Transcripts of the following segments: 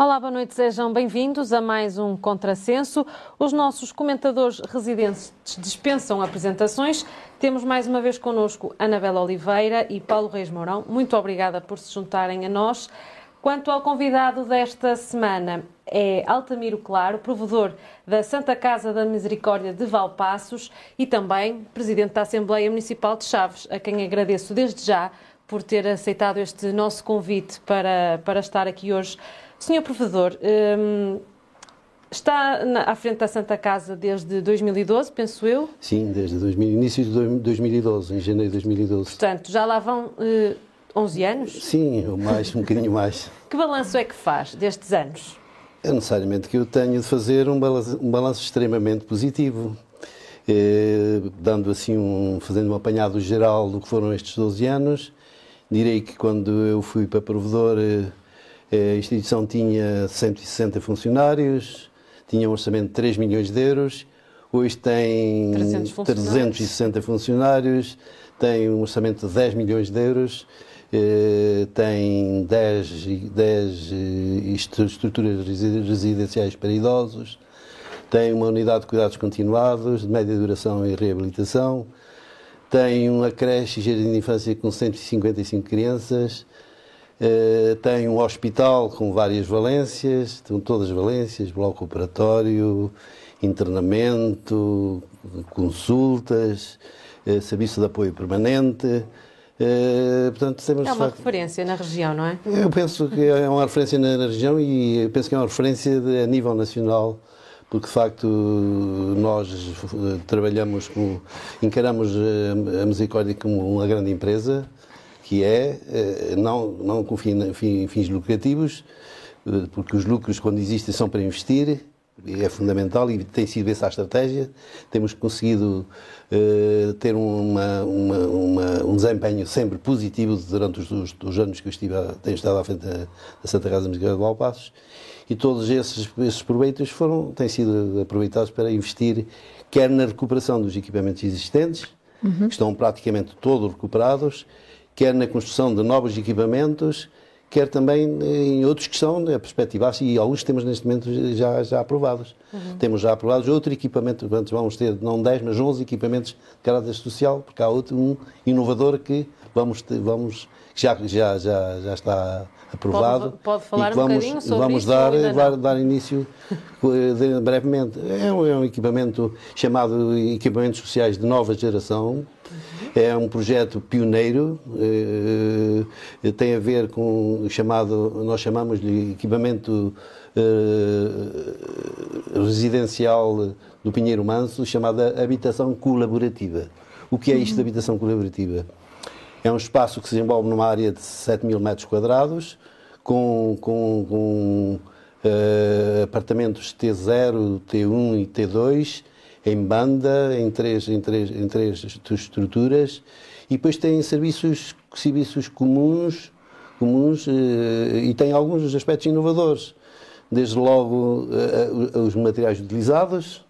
Olá, boa noite, sejam bem-vindos a mais um Contrassenso. Os nossos comentadores residentes dispensam apresentações. Temos mais uma vez connosco Anabela Oliveira e Paulo Reis Mourão. Muito obrigada por se juntarem a nós. Quanto ao convidado desta semana, é Altamiro Claro, provedor da Santa Casa da Misericórdia de Valpassos e também presidente da Assembleia Municipal de Chaves, a quem agradeço desde já por ter aceitado este nosso convite para, para estar aqui hoje Senhor Provedor, um, está na, à frente da Santa Casa desde 2012, penso eu? Sim, desde 2000, início de 2012, em janeiro de 2012. Portanto, já lá vão uh, 11 anos? Sim, ou mais, um bocadinho mais. Que balanço é que faz destes anos? É necessariamente que eu tenho de fazer um balanço, um balanço extremamente positivo. Eh, dando assim um, fazendo um apanhado geral do que foram estes 12 anos, direi que quando eu fui para provedor eh, a instituição tinha 160 funcionários, tinha um orçamento de 3 milhões de euros, hoje tem 360 funcionários, tem um orçamento de 10 milhões de euros, eh, tem 10, 10 eh, estruturas residenciais para idosos, tem uma unidade de cuidados continuados, de média duração e reabilitação, tem uma creche e jardim de infância com 155 crianças, Uh, tem um hospital com várias valências, com todas as valências, bloco operatório, internamento, consultas, uh, serviço de apoio permanente. Uh, portanto, temos, é uma facto, referência na região, não é? Eu penso que é uma referência na, na região e penso que é uma referência de, a nível nacional porque de facto nós trabalhamos como, encaramos a Misericórdia como uma grande empresa, que é eh, não, não com fins lucrativos, eh, porque os lucros, quando existem, são para investir, é fundamental e tem sido essa a estratégia. Temos conseguido uh, ter uma, uma, uma, um desempenho sempre positivo durante os, os, os anos que eu estive a, tenho estado à frente da, da Santa Casa Musical de Valpassos e todos esses, esses proveitos foram, têm sido aproveitados para investir quer na recuperação dos equipamentos existentes, uhum. que estão praticamente todos recuperados, quer na construção de novos equipamentos, quer também em outros que estão a perspectivar e alguns temos neste momento já, já aprovados. Uhum. Temos já aprovados outro equipamento, vamos ter não 10, mas 11 equipamentos de caráter social, porque há outro, um inovador que vamos, vamos já, já, já, já está aprovado. Pode, pode falar e vamos, um bocadinho sobre vamos dar, dar, dar, início de, brevemente. É um, é um equipamento chamado Equipamentos Sociais de Nova Geração, é um projeto pioneiro, eh, eh, tem a ver com o chamado, nós chamamos de equipamento eh, residencial do Pinheiro Manso, chamada habitação colaborativa. O que é isto de habitação colaborativa? É um espaço que se desenvolve numa área de 7 mil metros quadrados, com, com, com uh, apartamentos T0, T1 e T2, em banda, em três, em três, em três estruturas, e depois tem serviços, serviços comuns, comuns eh, e tem alguns aspectos inovadores. Desde logo eh, os materiais utilizados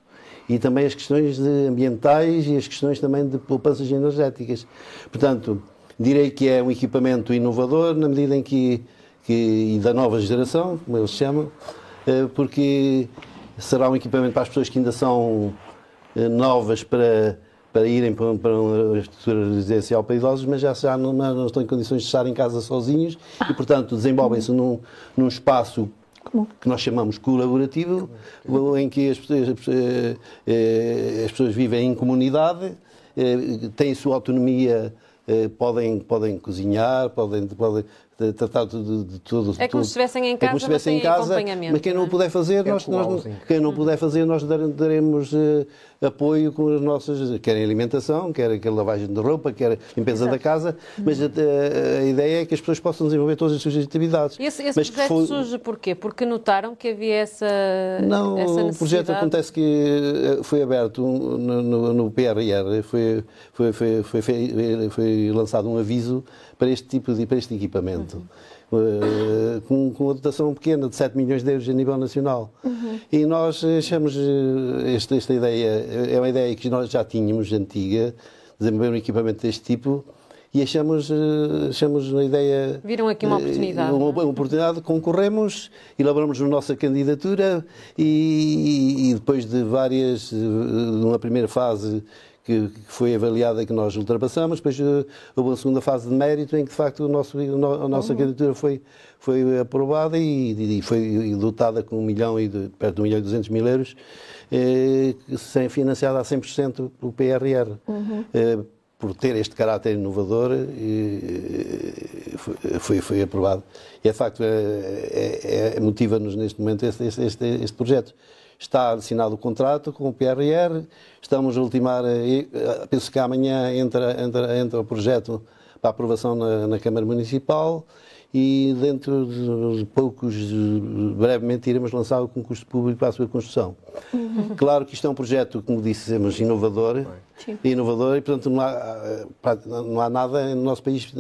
e também as questões ambientais e as questões também de poupanças energéticas. Portanto, direi que é um equipamento inovador na medida em que, que e da nova geração, como eles chamam, eh, porque será um equipamento para as pessoas que ainda são eh, novas para, para irem para, para uma estrutura residencial para idosos, mas já, já não, não, estão em condições de estar em casa sozinhos e, portanto, desenvolvem-se num, num espaço que nós chamamos colaborativo, em que as pessoas, eh, as pessoas vivem em comunidade, eh, têm sua autonomia, podem, podem cozinhar, podem, podem tratar de, de tudo. É como se estivessem em casa, é como se estivessem em casa, mas quem não, não é? puder fazer, é nós, nós, quem não puder fazer, nós daremos uh, apoio com as nossas, quer em alimentação, quer a lavagem de roupa, quer limpeza Exato. da casa, mas a, a, ideia é que as pessoas possam desenvolver todas as suas atividades. Esse, esse mas projeto foi... surge porquê? Porque notaram que havia essa Não, essa o projeto acontece que eh, foi aberto no, no, no PRR, foi, foi, foi, foi, foi lançado um aviso para este tipo de para este equipamento. Uh, com, com uma dotação pequena de 7 milhões de euros a nível nacional. Uhum. E nós achamos eh, esta, esta ideia, é uma ideia que nós já tínhamos antiga, desenvolver um equipamento deste tipo, e achamos, eh, achamos a ideia. Viram aqui uma eh, oportunidade. Uma, não é? uma oportunidade, concorremos, elaboramos a nossa candidatura e, e depois de várias, eh, numa primeira fase que, foi avaliada que nós ultrapassamos, depois eh, houve uma segunda fase de mérito em que de facto o nosso, a nossa candidatura foi, foi aprovada e, e foi dotada com um milhão e de, perto de um milhão e duzentos mil euros, eh, sem financiada a 100% pelo PRR. Eh, por ter este caráter inovador, eh, foi, foi, foi aprovado. E, de facto, é, é- é- motiva-nos neste momento este, este, este, este projeto. Está assinado o contrato com o PRR, estamos a ultimar, eh, eh, penso que amanhã entra, entra, entra o projeto para aprovação na, na Câmara Municipal e dentro de poucos, brevemente, iremos lançar o concurso público para a sua construção. Claro que isto é um projeto, como dissemos, inovador, inovador e, portanto, não há, eh, não há nada no nosso país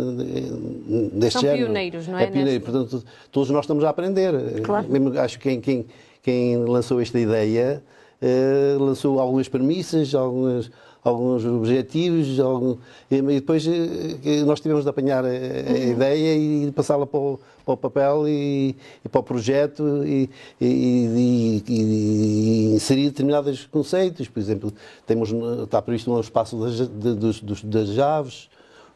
deste São género. pioneiros, não é, É pioneiro, portanto, todos nós estamos a aprender. Claro. Mesmo, acho que quem, quem, quem lançou esta ideia eh, lançou algumas premissas, algumas, alguns objetivos, algum, e depois que nós tivemos de apanhar a, a Uhum. ideia e passá-la para o, para o papel e, e para o projeto e, e- e- inserir determinados conceitos. Por exemplo, temos, está previsto um espaço das, dos- dos- das aves,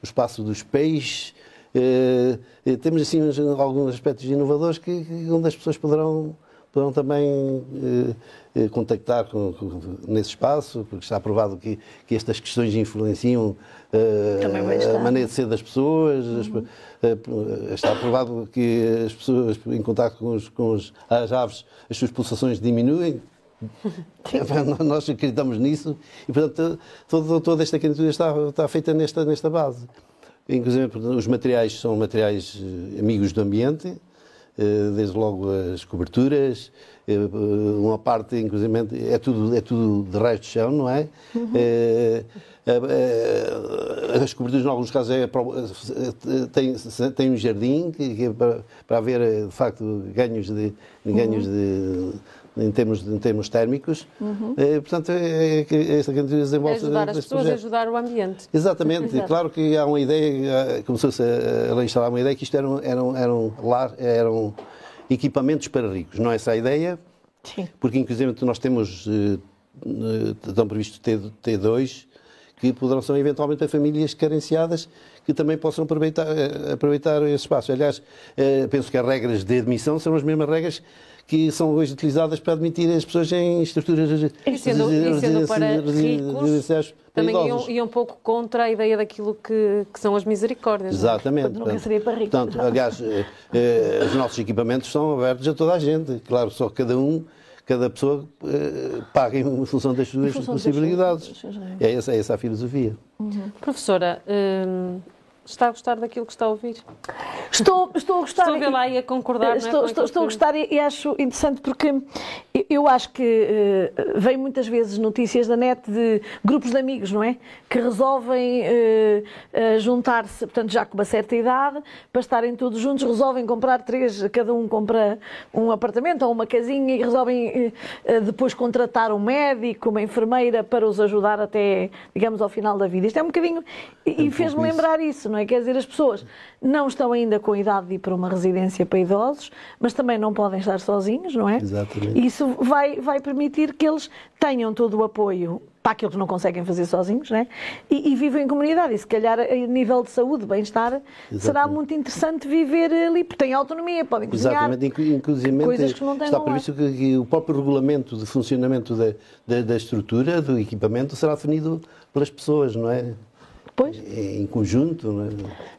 o espaço dos peixes. Eh, temos assim uns- alguns aspectos inovadores que, que- onde as pessoas poderão, poderão também eh, eh, contactar com, com- nesse espaço, porque está aprovado que, que estas questões influenciam eh, a maneira de ser das pessoas. as pe- eh, está aprovado que as pessoas em contato com, os, com os- as aves, as suas pulsações diminuem. Nós acreditamos nisso e, portanto, todo- toda esta candidatura está, está feita nesta, nesta base. Inclusive, os materiais são materiais eh, amigos do ambiente, eh, desde logo as coberturas, eh, uma parte, inclusive, é tudo, é tudo de resto de chão, não é? Eh, eh, As coberturas, em alguns casos, é, eh, tem, tem um jardim que, que é para, para haver, eh, de facto, ganhos de, ganhos de em termos, em termos térmicos. Eh, portanto, é, é que esta candidatura desenvolve Ajudar as pessoas, projeto. ajudar o ambiente. Exatamente, Exato. claro que há uma ideia, eh, começou-se a, a instalar uma ideia que isto eram, eram, eram, lar- eram equipamentos para ricos, não é essa a ideia? Sim. Porque, inclusive, nós temos, eh, eh, estão previstos T, T2, que poderão ser eventualmente para famílias carenciadas que também possam aproveitar, aproveitar esse espaço. Aliás, penso que as regras de admissão são as mesmas regras que são hoje utilizadas para admitir as pessoas em estruturas E sendo, e sendo para ricos, também iam, idosos. iam um pouco contra a ideia daquilo que, que são as misericórdias. não é? Exatamente. Portanto, nunca seria para rico. Portanto, aliás, eh, eh, os nossos equipamentos são abertos a toda a gente. Claro, só cada um, cada pessoa eh, paga em função das suas função possibilidades. das suas- É essa, é essa a filosofia. Professora, hum, está a gostar daquilo que está a ouvir? Estou, estou a gostar. Estou a ver lá e a concordar, não é, Estou, estou, estou a gostar e, e acho interessante porque eu- eu acho que eh, vem muitas vezes notícias da net de grupos de amigos, não é? Que resolvem eh, eh, juntar-se, portanto, já com uma certa idade, para estarem todos juntos, resolvem comprar três, cada um compra um apartamento ou uma casinha e resolvem depois contratar um médico, uma enfermeira para os ajudar até, digamos, ao final da vida. Isto é um bocadinho. E, pouco fez-me isso. lembrar isso, não é? Quer dizer, as pessoas não estão ainda com a idade de ir para uma residência para idosos, mas também não podem estar sozinhos, não é? Exatamente. Isso vai, vai permitir que eles tenham todo o apoio para aquilo que não conseguem fazer sozinhos, não é? E, e vivem em comunidade. E se calhar a nível de saúde, bem-estar, será muito interessante viver ali, porque têm autonomia, podem cozinhar. Exatamente, inclu- inclusive coisas que não têm está previsto que, que o próprio regulamento de funcionamento da, da, da estrutura, do equipamento, será definido pelas pessoas, não é? Pois. É Em conjunto,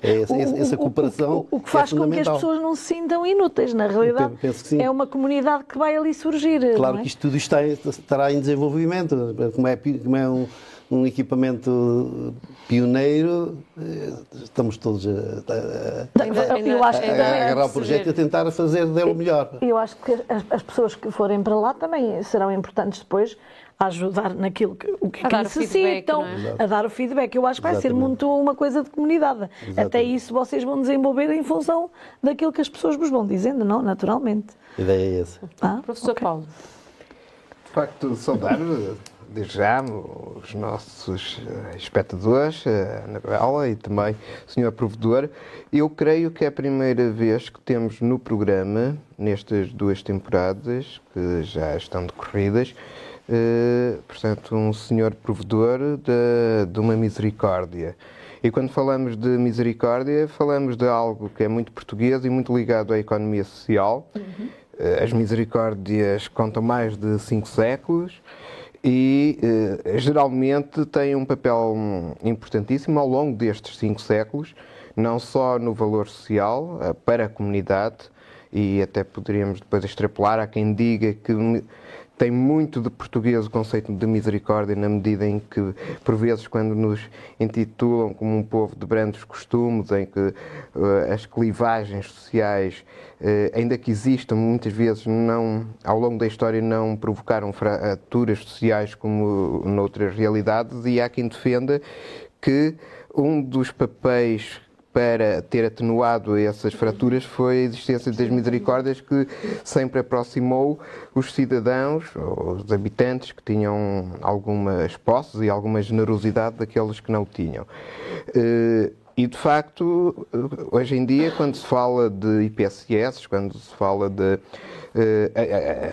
é? É essa, O- essa- o- essa o- cooperação O, o que faz é com que as pessoas não se sintam inúteis, na realidade. penso que sim. É uma comunidade que vai ali surgir. Claro não é? que isto tudo está, estará em desenvolvimento, como é, como é um, um equipamento pioneiro, eh, estamos todos a, a- Eu acho que a- a é agarrar o projeto e a tentar fazer dele o melhor. Eu acho que as, as pessoas que forem para lá também serão importantes depois a ajudar naquilo que, o que, A que dar o feedback, necessitam, não é? a dar o feedback. Eu acho que vai ser Exatamente. muito uma coisa de comunidade. Exatamente. Até isso vocês vão desenvolver em função daquilo que as pessoas vos vão dizendo, não? Naturalmente. A ideia é essa. Ah, Professor ok. Paulo. De facto, saudar, desde já, os nossos eh, espectadores, a Anabela e também o Sr. Provedor. Eu creio que é a primeira vez que temos no programa, nestas duas temporadas, que já estão decorridas, eh, portanto, um Senhor Provedor de, de uma misericórdia. E quando falamos de misericórdia, falamos de algo que é muito português e muito ligado à economia social. Uhum. As misericórdias contam mais de cinco séculos e eh, geralmente têm um papel importantíssimo ao longo destes cinco séculos, não só no valor social eh, para a comunidade, e até poderíamos depois extrapolar a quem diga que tem muito de português o conceito de misericórdia, na medida em que, por vezes, quando nos intitulam como um povo de brandos costumes, em que uh, as clivagens sociais, uh, ainda que existam, muitas vezes não, ao longo da história não provocaram fraturas sociais como noutras realidades, e há quem defenda que um dos papéis para ter atenuado essas fraturas foi a existência das misericórdias que sempre aproximou os cidadãos, os habitantes que tinham algumas posses e alguma generosidade daqueles que não tinham. Eh, e de facto, hoje em dia, quando se fala de IPSS, quando se fala de, eh,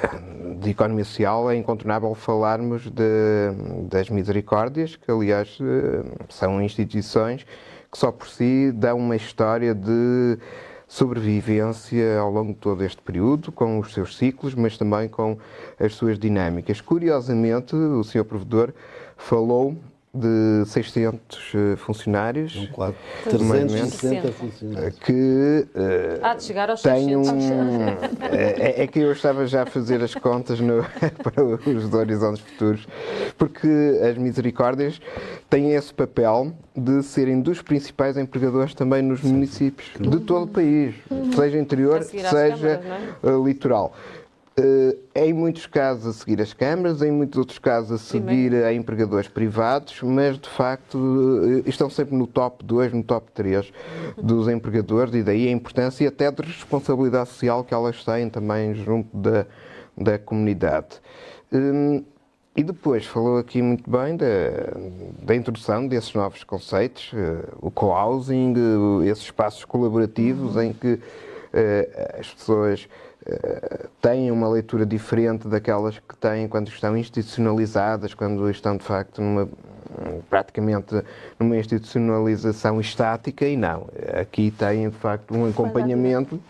de economia social, é incontornável falarmos de, das misericórdias, que aliás eh, são instituições que só por si dá uma história de sobrevivência ao longo de todo este período, com os seus ciclos, mas também com as suas dinâmicas. Curiosamente, o Sr. Provedor falou de 600 eh, funcionários. Um quadro. 360 funcionários. Que uh, Há de chegar aos tem um, é, é, que eu estava já a fazer as contas no, para os horizontes futuros, porque as misericórdias têm esse papel de serem dos principais empregadores também nos Sim. municípios de todo o país, seja interior, seja câmaras, é? Eh, litoral. Uh, em muitos casos a seguir as câmaras, em muitos outros casos a seguir a empregadores privados, mas de facto uh, estão sempre no top 2, no top 3 dos empregadores e daí a importância até de responsabilidade social que elas têm também junto da, da comunidade. Um, e depois falou aqui muito bem da, da introdução desses novos conceitos, uh, o co-housing, esses espaços colaborativos uhum. em que as pessoas têm uma leitura diferente daquelas que têm quando estão institucionalizadas, quando estão de facto numa praticamente numa institucionalização estática e não. Aqui têm de facto um acompanhamento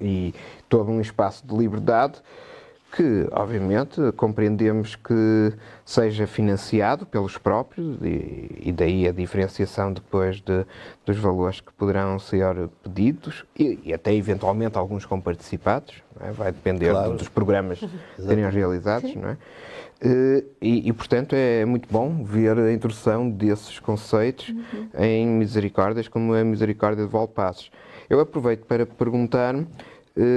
e todo um espaço de liberdade que, obviamente, compreendemos que seja financiado pelos próprios e, e daí a diferenciação depois de, dos valores que poderão ser pedidos e, e até eventualmente alguns comparticipados, é? vai depender claro. dos programas serem realizados, não é? Eh, e, e, portanto, é muito bom ver a introdução desses conceitos uhum. em misericórdias, como a misericórdia de Valpassos. Eu aproveito para perguntar eh,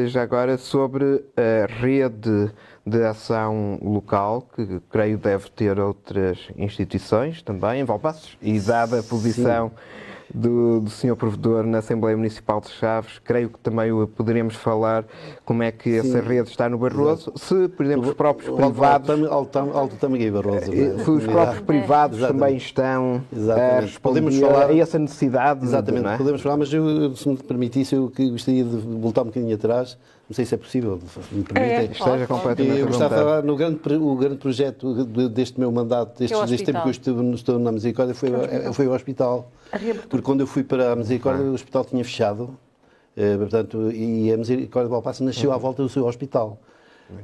já agora sobre a rede de ação local, que creio deve ter outras instituições também, em Valpassos, e dada a posição Sim do, do Sr. Provedor na Assembleia Municipal de Chaves, creio que também poderemos falar como é que Sim. essa rede está no Barroso. Exato. Se, por exemplo, os próprios o, privados. Alto, alto, alto também Barroso. Eh, se os próprios privados Exatamente. também estão Exatamente. a responder podemos falar, a essa necessidade. Exatamente, é? podemos falar, mas eu, se me permitisse, eu gostaria de voltar um bocadinho atrás. Não sei se é possível, me permitem. É, Esteja completamente Eu gostava de falar no grande, o grande projeto deste meu mandato, deste, é deste tempo que eu estive, estou na Misericórdia, foi, foi o hospital. Porque quando eu fui para a Misericórdia, o hospital tinha fechado. Uh, portanto, e a Misericórdia de Valpasso nasceu à volta do seu hospital. Uh, uh,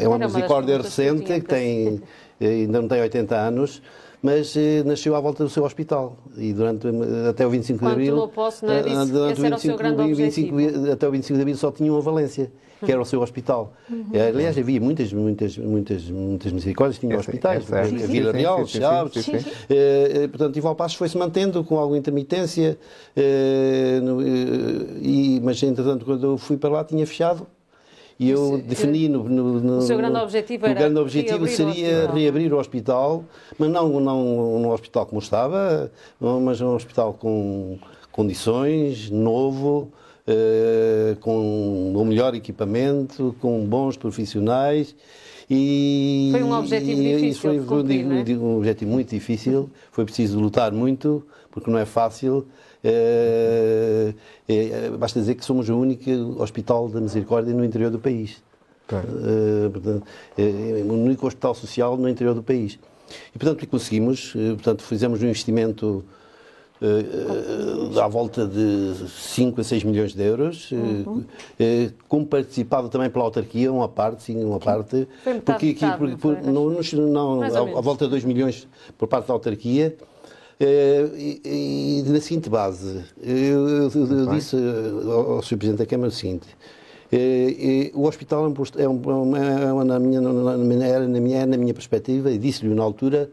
é uma misericórdia recente que, que tem, ainda não tem 80 anos, mas nasceu à volta do seu hospital e durante até o 25 Quando de Abril posse, não é? Disse, durante o 25, 25, até o 25 de Abril só tinha uma Valência que era o seu hospital. Uhum. Aliás, havia muitas, muitas, muitas, muitas misericórdias, tinha hospitais, a Vila Real, Chaves, portanto, Ival Passos foi-se mantendo com alguma intermitência, eh, e, mas entretanto, quando eu fui para lá, tinha fechado. E eu defini no, no, no, O seu grande objetivo era. Grande objetivo seria o reabrir o hospital, mas não, não num hospital como estava, mas um hospital com condições, novo, uh, com o melhor equipamento, com bons profissionais E, Foi um objetivo e, difícil isso foi, cumprir, um, é? um objetivo muito difícil, foi preciso lutar muito, porque não é fácil. Eh, eh, basta dizer que somos o único hospital da misericórdia no interior do país. Portanto, é o único hospital social no interior do país. E, portanto, conseguimos, portanto, fizemos um investimento eh, à volta de 5 a 6 milhões de euros, Uhum. como participado também pela autarquia, uma parte, sim, uma parte. Porque aqui, porque, não não, não, à volta de 2 milhões por parte da autarquia. Eh, e, e na seguinte base, eu, eu- eu disse eh, ao, ao Sr. Presidente da Câmara o seguinte: eh, eh, o hospital é, um posto- é, um- é uma- na, minha, na, minha, era, na, minha, na minha perspectiva, e disse-lhe na altura,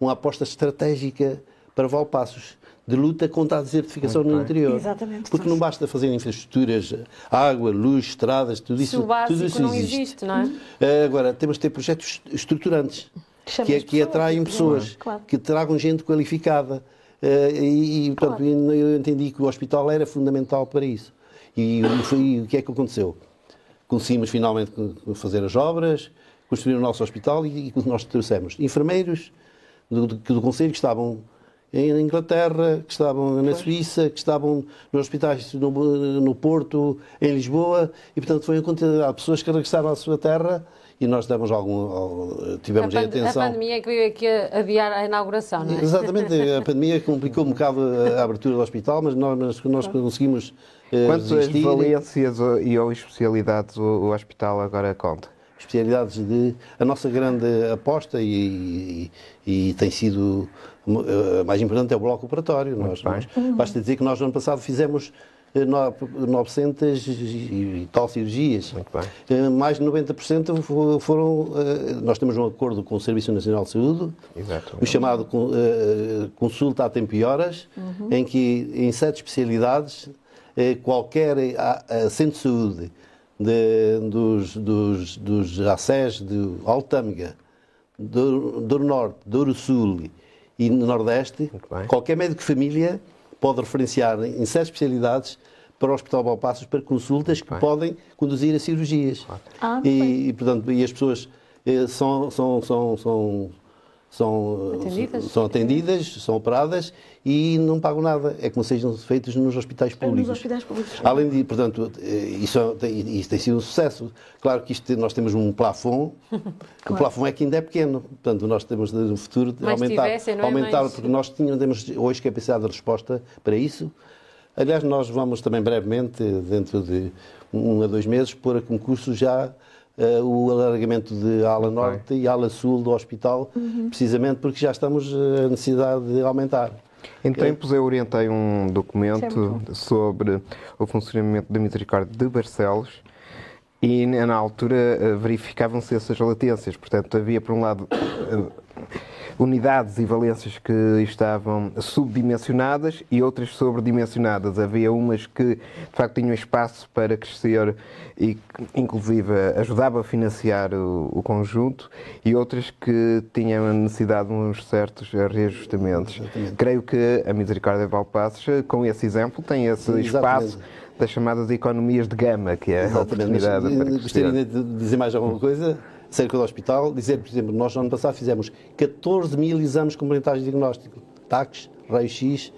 uma aposta estratégica para Valpassos, de luta contra a desertificação no interior. Exatamente. Porque não basta fazer infraestruturas, água, luz, estradas, tudo Se isso, o básico tudo isso não existe. existe, não é? Agora, temos de ter projetos estruturantes Chama que, é- que atraem pessoas, claro. que tragam gente qualificada. Eh, e, e, portanto, eu entendi que o hospital era fundamental para isso. E, o- foi- o que é que aconteceu? Conseguimos finalmente fazer as obras, construir o nosso hospital e, e nós trouxemos enfermeiros do, do, do Conselho que estavam em Inglaterra, que estavam na Suíça, que estavam nos hospitais no, no Porto, em Lisboa, e portanto foi a quantidade de pessoas que regressaram à sua terra e nós demos algum, A, tivemos a, pand- a atenção. pandemia que veio aqui a adiar a inauguração, não é? Exatamente, a pandemia complicou um bocado a a abertura do hospital, mas nós, nós- nós conseguimos eh, Quantas resistir. valências e ou especialidades o, o hospital agora conta? especialidades de a nossa grande aposta e, e- e tem sido a mais importante é o bloco operatório. Nós, nós- basta dizer que nós no ano passado fizemos 900 e tal cirurgias. Eh, Mais de 90% fo- foram. eh, Nós temos um acordo com o Serviço Nacional de Saúde, Exato. o chamado con- eh, consulta a tempo e horas, em que em sete especialidades eh, qualquer centro de saúde de- dos, dos, dos ACES de Altâmega, do, do Norte, do Sul e no Nordeste, qualquer médico de família pode referenciar em sete especialidades para o Hospital Balpassos para consultas que podem conduzir a cirurgias. Ah, e, e, portanto, e as pessoas eh, são, são, são, são, são, Atendidas? são atendidas, são operadas e não pagam nada. É como sejam feitos nos hospitais Nos públicos. hospitais públicos. Além de, portanto, eh, isso, é- tem- isso tem sido um sucesso. Claro que isto, nós temos um plafond, o plafond é que ainda é pequeno, portanto, nós temos no futuro de aumentar, tivessem, não é? aumentar Mais- porque nós tínhamos, temos hoje capacidade de resposta para isso. Aliás, nós vamos também brevemente, dentro de um a dois meses, pôr a concurso já eh, o alargamento de ala norte e ala sul do hospital, precisamente porque já estamos eh, a necessidade de aumentar. Em tempos eu orientei um é documento muito sobre o funcionamento da Misericórdia de Barcelos e na altura eh, verificavam-se essas latências. Portanto, havia por um lado unidades e valências que estavam subdimensionadas e outras sobredimensionadas. Havia umas que de facto tinham espaço para crescer e inclusive ajudava a financiar o, o conjunto e outras que tinham a necessidade de uns certos reajustamentos. Creio que a Misericórdia de Valpassos, com esse exemplo, tem esse Exatamente. espaço das chamadas economias de gama, que é a Exatamente. Mas, oportunidade para eh, crescer. gostaria de dizer mais alguma coisa acerca do hospital. Dizer, por exemplo, nós no ano passado fizemos 14 mil exames complementares de diagnóstico. TACs, raio-x,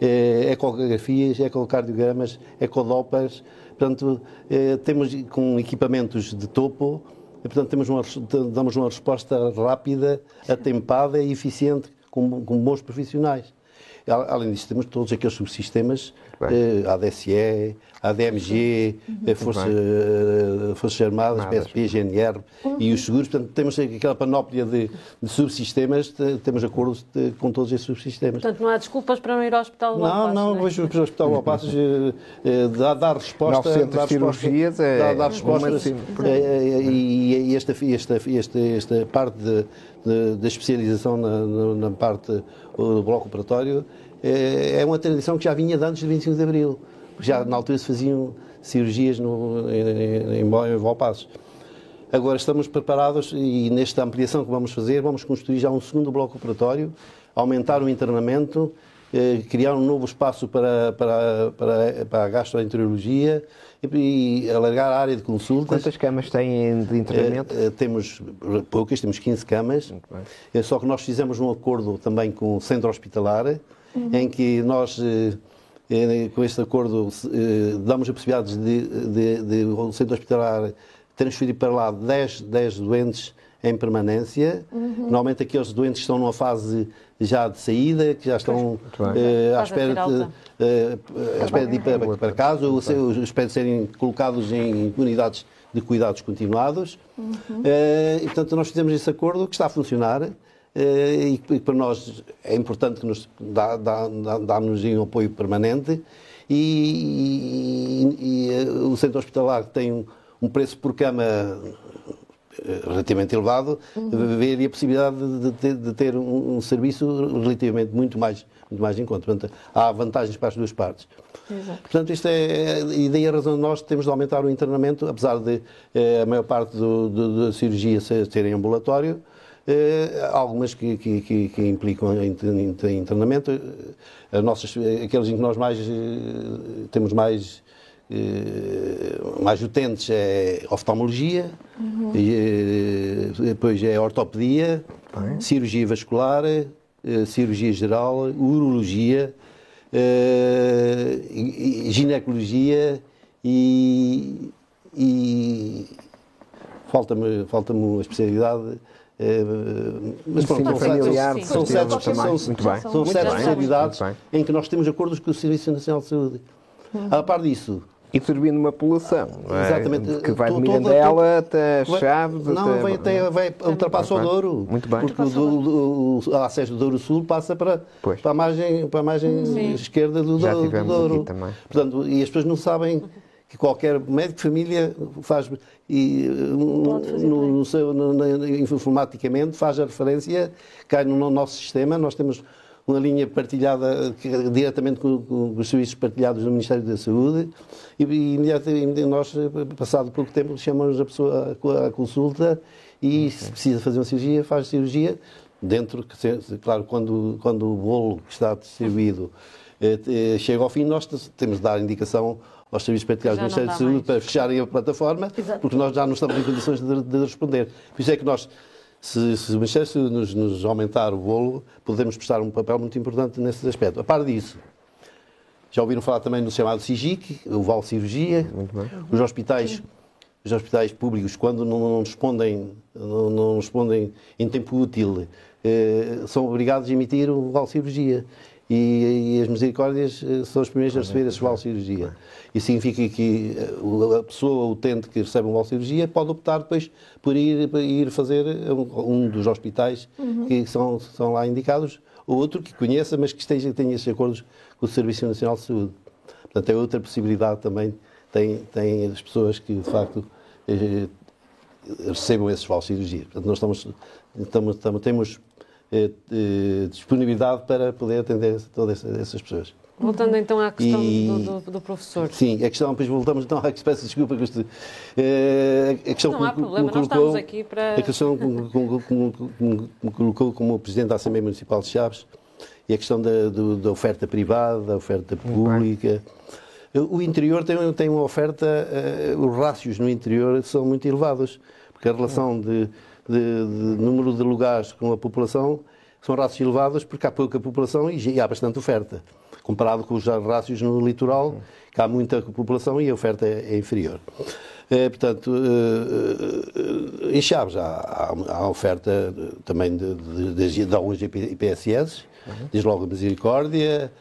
eh, ecografias, ecocardiogramas, ecodoppers. Portanto, eh, temos com equipamentos de topo, portanto, temos uma, damos uma resposta rápida, atempada e eficiente, com, com bons profissionais. Além disso, temos todos aqueles subsistemas, eh, ADSE, ADMG, eh, Força, eh, Forças Armadas. PSP, GNR e os seguros. Portanto, temos aquela panóplia de, de subsistemas, te- temos acordos de- com todos esses subsistemas. Portanto, não há desculpas para não ir ao hospital de Não, Valpassos, não, é? vejo o Hospital ao Passos eh, eh, dá, dá resposta. 900 dá resposta- cirurgias é dá, dá respostas. eh, eh, e, e esta, esta, esta, esta parte de- de- da especialização na, na- na parte do bloco operatório eh, é uma tradição que já vinha de antes de 25 de Abril. Já na altura se faziam cirurgias no, em, em, em Valpassos. Agora estamos preparados e nesta ampliação que vamos fazer, vamos construir já um segundo bloco operatório, aumentar o internamento eh, criar um novo espaço para, para, para, para a gastroenterologia e, e alargar a área de consultas. Quantas camas têm de internamento? Eh, temos poucas, temos 15 camas. Eh, Só que nós fizemos um acordo também com o centro hospitalar, em que nós, eh, com este acordo, damos a possibilidade de, de, de o centro hospitalar transferir para lá 10, 10 doentes em permanência. Normalmente aqueles doentes estão numa fase já de saída, que já estão eh, à espera de, eh, à espera de ir para, para casa, ou espera de serem colocados em unidades de cuidados continuados. Eh, e, portanto, nós fizemos esse acordo que está a funcionar eh, e que para nós é importante que nos dá, dá, dá, um apoio permanente. E, e- e, eh, o centro hospitalar que tem um, um preço por cama relativamente elevado, ver a possibilidade de, ter, de ter um, um serviço relativamente muito mais, muito mais em conta. Portanto, há vantagens para as duas partes. Portanto, isto é, e daí a razão de nós temos de aumentar o internamento, apesar de eh, a maior parte do, do, da cirurgia ser, ser em ambulatório, eh, algumas que, que, que, que implicam inter- inter- internamento. Eh, As nossas, eh, aqueles em que nós mais eh, temos mais eh, mais utentes é oftalmologia, e, eh, depois é ortopedia, cirurgia vascular, eh, cirurgia geral, urologia, eh, ginecologia e, e falta-me falta uma especialidade. eh, mas pronto, são sete- familiar, sim. são certeza sete, também. são, Muito bem. são Muito sete especialidades em que nós temos acordos com o Serviço Nacional de Saúde. A par disso, E servindo uma população, é? Exatamente. que vai de Mirandela até Chaves. Não, até... vai, até, vai ultrapassa o. Douro. Muito bem. Porque o, o acesso do Douro Sul passa para, Pois. para a margem, para a margem esquerda do, Já do, do Douro. aqui também. Portanto, e as pessoas não sabem que qualquer médico de família faz e, Pode fazer no, no seu, no- na- informaticamente faz a referência, cai no, no nosso sistema, nós temos uma linha partilhada diretamente com, com os serviços partilhados do Ministério da Saúde e, e imediatamente nós, passado pouco tempo, chamamos a pessoa à- consulta e se precisa fazer uma cirurgia, faz a cirurgia dentro, claro, quando, quando o bolo que está distribuído eh, eh, chega ao fim, nós te- temos de dar indicação aos serviços partilhados do Ministério da Saúde mais. para fecharem a plataforma, Exato. porque nós já não estamos em condições de, de responder. Por isso é que nós, se, se Saúde nos, nos aumentar o bolo, podemos prestar um papel muito importante nesse aspecto. A par disso, já ouviram falar também do chamado SIGIC, o Val Cirurgia, os hospitais, os hospitais públicos, quando não, não respondem, não, não respondem em tempo útil, eh, são obrigados a emitir o Val Cirurgia. E, e as misericórdias eh, são os primeiros a receber esse Val Cirurgia. Isso significa que eh, a pessoa, o utente que recebe um Val Cirurgia, pode optar depois por ir, ir fazer um, um dos hospitais que são, são lá indicados, ou outro que conheça, mas que esteja, tenha esses acordos com o Serviço Nacional de Saúde. Portanto, é outra possibilidade também, tem, tem as pessoas que, de facto, eh, recebam esses vales de cirurgia. Portanto, nós estamos, estamos, estamos- temos eh, eh, disponibilidade para poder atender todas essas- pessoas. Voltando então à questão E- do, do- do professor. Sim, a questão, depois voltamos então, à que peço desculpa, que isto, eh, a questão Não que há me- que me problema, nós colocou- estamos aqui para- A questão que me- colocou como Presidente da Assembleia Municipal de Chaves e a questão da, do- da oferta privada, da oferta pública. O interior tem, tem uma oferta, eh, os rácios no interior são muito elevados, porque a relação de, de- de número de lugares com a população são rácios elevados porque há pouca população e, há bastante oferta. Comparado com os rácios no litoral, que há muita população e a oferta é, é inferior. Eh, portanto, eh, eh, em Chaves há, há, oferta também de, de, de, de alguns IPSS, desde logo a Misericórdia,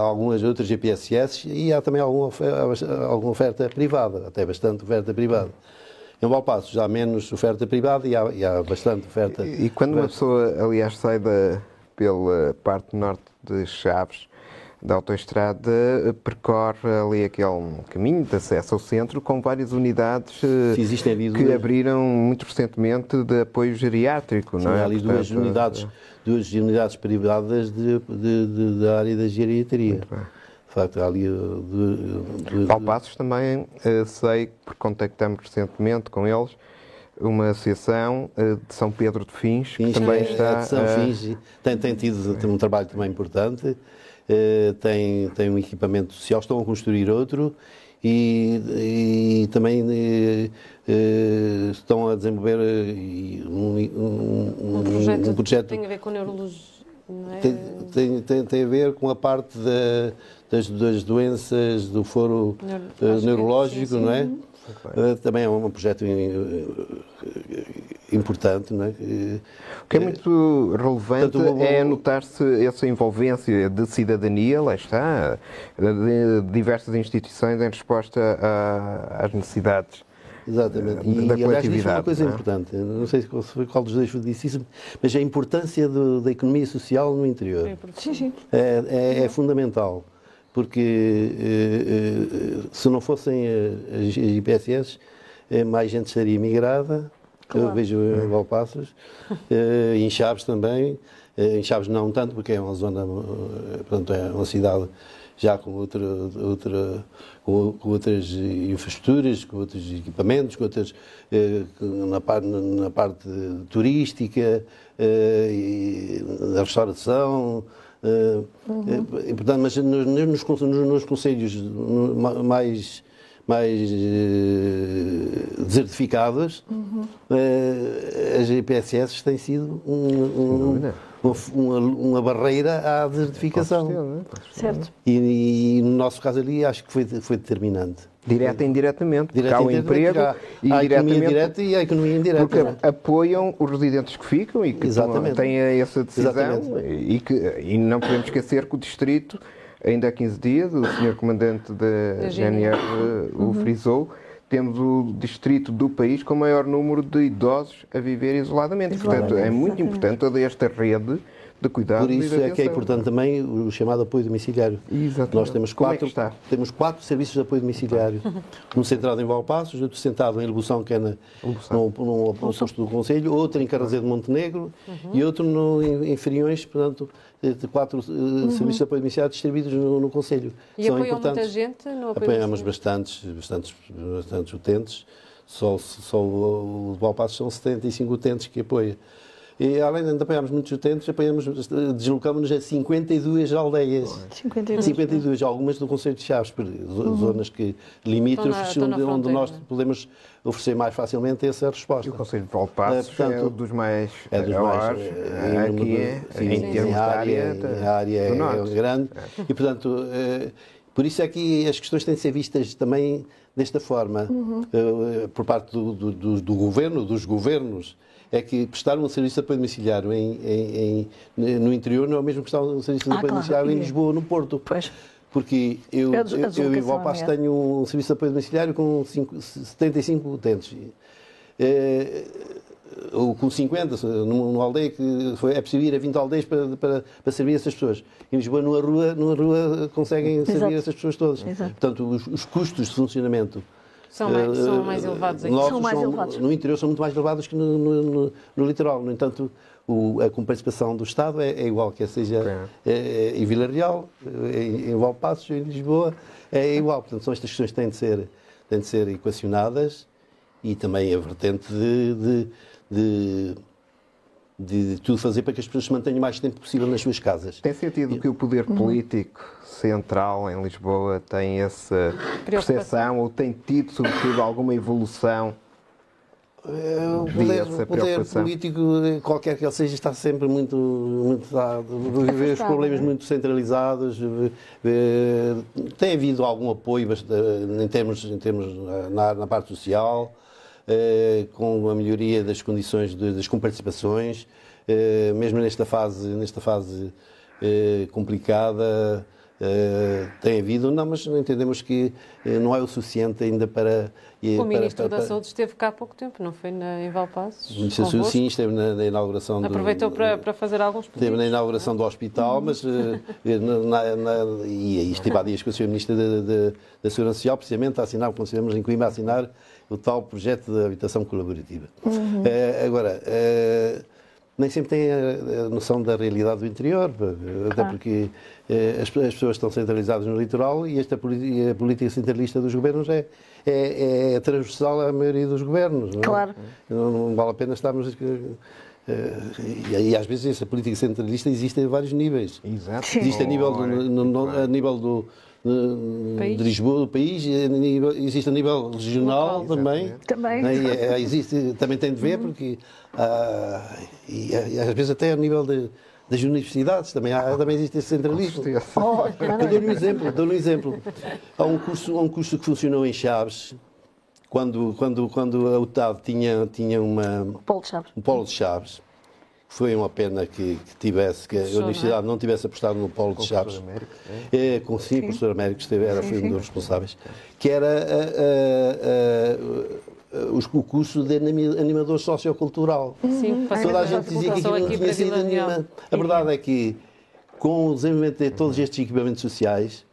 algumas outras GPSS e há também alguma alguma oferta privada, até bastante oferta privada. Em Valpaços há menos oferta privada e há, e há bastante oferta. E quando uma pessoa, aliás, sai da, pela parte norte de Chaves, da autoestrada, percorre ali aquele caminho de acesso ao centro com várias unidades eh, que duas- abriram muito recentemente de apoio geriátrico, Sim, não é? há ali duas Portanto, unidades, duas unidades privadas de, de- de- da área da geriatria. De facto, há ali. uh, de- de- Valpassos também, eh, sei, porque contactamos recentemente com eles, uma associação uh, de São Pedro de Fins, que Fins, também é, está... de São Fins, tem, tem tido tem um trabalho também importante, tem, tem um equipamento social, estão a construir outro e, e também estão a desenvolver um, um, um, projeto, um projeto tem a ver com neurologia. É? Tem, tem, tem, tem, a ver com a parte da, das, das, doenças do foro Neuro, neurológico, não é? Uh, também é um projeto importante. Não é? O que é muito relevante Portanto, é notar-se essa envolvência de cidadania, lá está, de diversas instituições em resposta a, às necessidades. Exatamente. E, da e aliás, disse uma coisa não é? importante, não sei qual dos dois disse isso, mas a importância do, da economia social no interior. Sim, sim. É, é, é fundamental porque eh, eh, se não fossem eh, as IPSS, mais gente seria migrada. Claro. Eu vejo em Valpassos, em Chaves também. Em Chaves não tanto, porque é uma zona, portanto, é uma cidade já com, outra, outra, com, com, outras infraestruturas, com outros equipamentos, com outras, na, parte, na parte turística, na restauração, Uhum. E, portanto, mas nos, nos, nos conselhos mais mais uh, desertificadas, uhum. uh, as IPSS têm sido um, um, uma, uma, barreira à desertificação. Né? Certo. E, e, no nosso caso ali acho que foi, foi determinante. Direta e indiretamente, porque há o emprego há, e a economia direta e a economia indireta. Porque apoiam os residentes que ficam e que Exatamente. têm essa decisão e, que, e não podemos esquecer que o distrito, ainda há 15 dias, o senhor comandante da GNR uhum. o frisou, temos o distrito do país com o maior número de idosos a viver isoladamente. isoladamente. Portanto, é muito importante toda esta rede de cuidado. Por isso é que é importante também o chamado apoio domiciliário. Exatamente. Nós temos quatro, é temos quatro serviços de apoio domiciliário. um centrado em Valpassos, outro sentado em Lebução, que é na, num, num, posto do Conselho, outro em Carrazeiro de Montenegro uhum. e outro no, em, em Feriões, portanto, de quatro uh, uhum. serviços de apoio domiciliário distribuídos no, no Conselho. E São apoiam muita gente no apoio Apoiamos bastantes, bastantes, bastantes utentes. Só, só o Valpassos são 75 utentes que apoia. E além de apanharmos muitos utentes, apanhamos, deslocamos-nos a 52 aldeias. 52. 52, algumas do Conselho de Chaves, uhum. zonas que limítrofes, onde, onde nós podemos oferecer mais facilmente essa resposta. E o Conselho de Valpassos é um dos mais é dos mais, é, aqui é, sim, em termos de área, a área é grande. É. E, portanto, uh, por isso é que as questões têm de ser vistas também desta forma, uhum. uh, por parte do, do, do, do governo, dos governos, é que prestar um serviço de apoio domiciliário em, em, em, no interior não é o mesmo que prestar um serviço de ah, apoio claro. domiciliário em Lisboa, no Porto. Pois. Porque eu, eu, eu em Valpasso tenho um serviço de apoio domiciliário com 5, 75 utentes. É, ou com 50, numa aldeia que foi, é preciso ir a 20 aldeias para, para, para servir essas pessoas. Em Lisboa, numa rua, numa rua conseguem Exato. servir essas pessoas todas. Exato. Portanto, os, os custos de funcionamento são mais, uh, são mais elevados aqui. São mais elevados. No interior são muito mais elevados que no, no, no, no litoral. No entanto, o, a compensação do Estado é, é igual, quer seja é. É, em Vila Real, em, em Valpassos, em Lisboa, é igual. Portanto, são estas questões que têm de ser, têm de ser equacionadas e também a vertente de, de, de de, tudo fazer para que as pessoas se mantenham o mais tempo possível nas suas casas. Tem sentido que o poder uhum. político central em Lisboa tem essa percepção ou tem tido, sobretudo, alguma evolução é, o poder, o poder político, qualquer que ele seja, está sempre muito, muito vê os problemas muito centralizados. Tem havido algum apoio em termos, em termos na, na parte social, eh, com a melhoria das condições de, das comparticipações, eh, mesmo nesta fase, nesta fase eh, complicada. Uh, tem havido, não, mas entendemos que uh, não é o suficiente ainda para. Uh, o Ministro para, da Saúde esteve cá há pouco tempo, não foi na, em Valpassos? O Ministro da Saúde, sim, esteve na, na inauguração Aproveitou do, para, para fazer alguns pedidos. Esteve na inauguração do hospital, mas. Na, na, e, estive há dias com o Sr. Ministro da, da, da Segurança Social, precisamente a assinar, quando estivemos em Coimbra, a assinar o tal projeto de habitação colaborativa. Uhum. agora nem sempre têm a, a noção da realidade do interior, até porque eh, as, as, pessoas estão centralizadas no litoral e esta a política centralista dos governos é, é, é transversal à maioria dos governos. Não? É? Claro. Não, não, vale a pena estarmos. Eh, e, e, às vezes essa política centralista existe em vários níveis. Exato. Existe a nível do, no, no, a nível do, de Lisboa, do país, existe a nível regional também. Também. Né? Existe, também tem de ver, porque ah, e, e, às vezes até a nível de, das universidades também, há, também existe esse centralismo. Oh, dou-lhe um exemplo, dou um exemplo. Há um curso, há um curso que funcionou em Chaves, quando, quando, quando a UTAD tinha, tinha uma, um polo de Chaves. Um polo de Chaves foi uma pena que, que tivesse, que a Universidade não tivesse apostado no Polo de Chaves. Américo, é? É, com, sim, sim. o professor Américo esteve, era, sim, foi um dos responsáveis, que era a, a, a, o curso de animador sociocultural. Sim, Toda a gente dizia que aquilo não tinha sido nenhuma. A verdade é que, com o desenvolvimento de todos estes equipamentos sociais,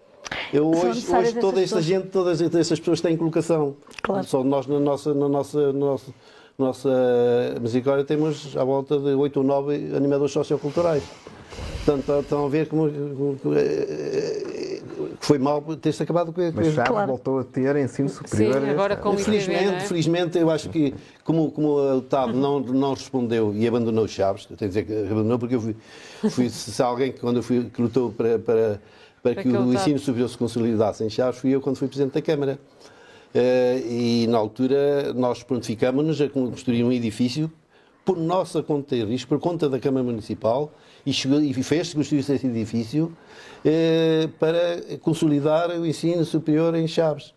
eu hoje, hoje toda esta gente, todas estas pessoas têm colocação. Claro. Só nós na nossa, na nossa, no nosso, nossa misericórdia temos à volta de 8 ou 9 animadores socioculturais. Portanto, estão a ver como, como eh, foi mal ter-se acabado com Mas Chaves claro. voltou a ter ensino superior. Sim, agora com felizmente, ITV, é? felizmente, eu acho que como, como o TAD não, não respondeu e abandonou Chaves, tenho que dizer que abandonou porque eu fui, fui se alguém que quando eu fui, que lutou para, para, para, para que o ensino superior se consolidasse em Chaves, fui eu quando fui Presidente da Câmara. Uh, e na altura nós prontificámos-nos a construir um edifício por nossa conta e risco, por conta da Câmara Municipal, e, chegou, e fez-se construir esse edifício uh, para consolidar o ensino superior em Chaves.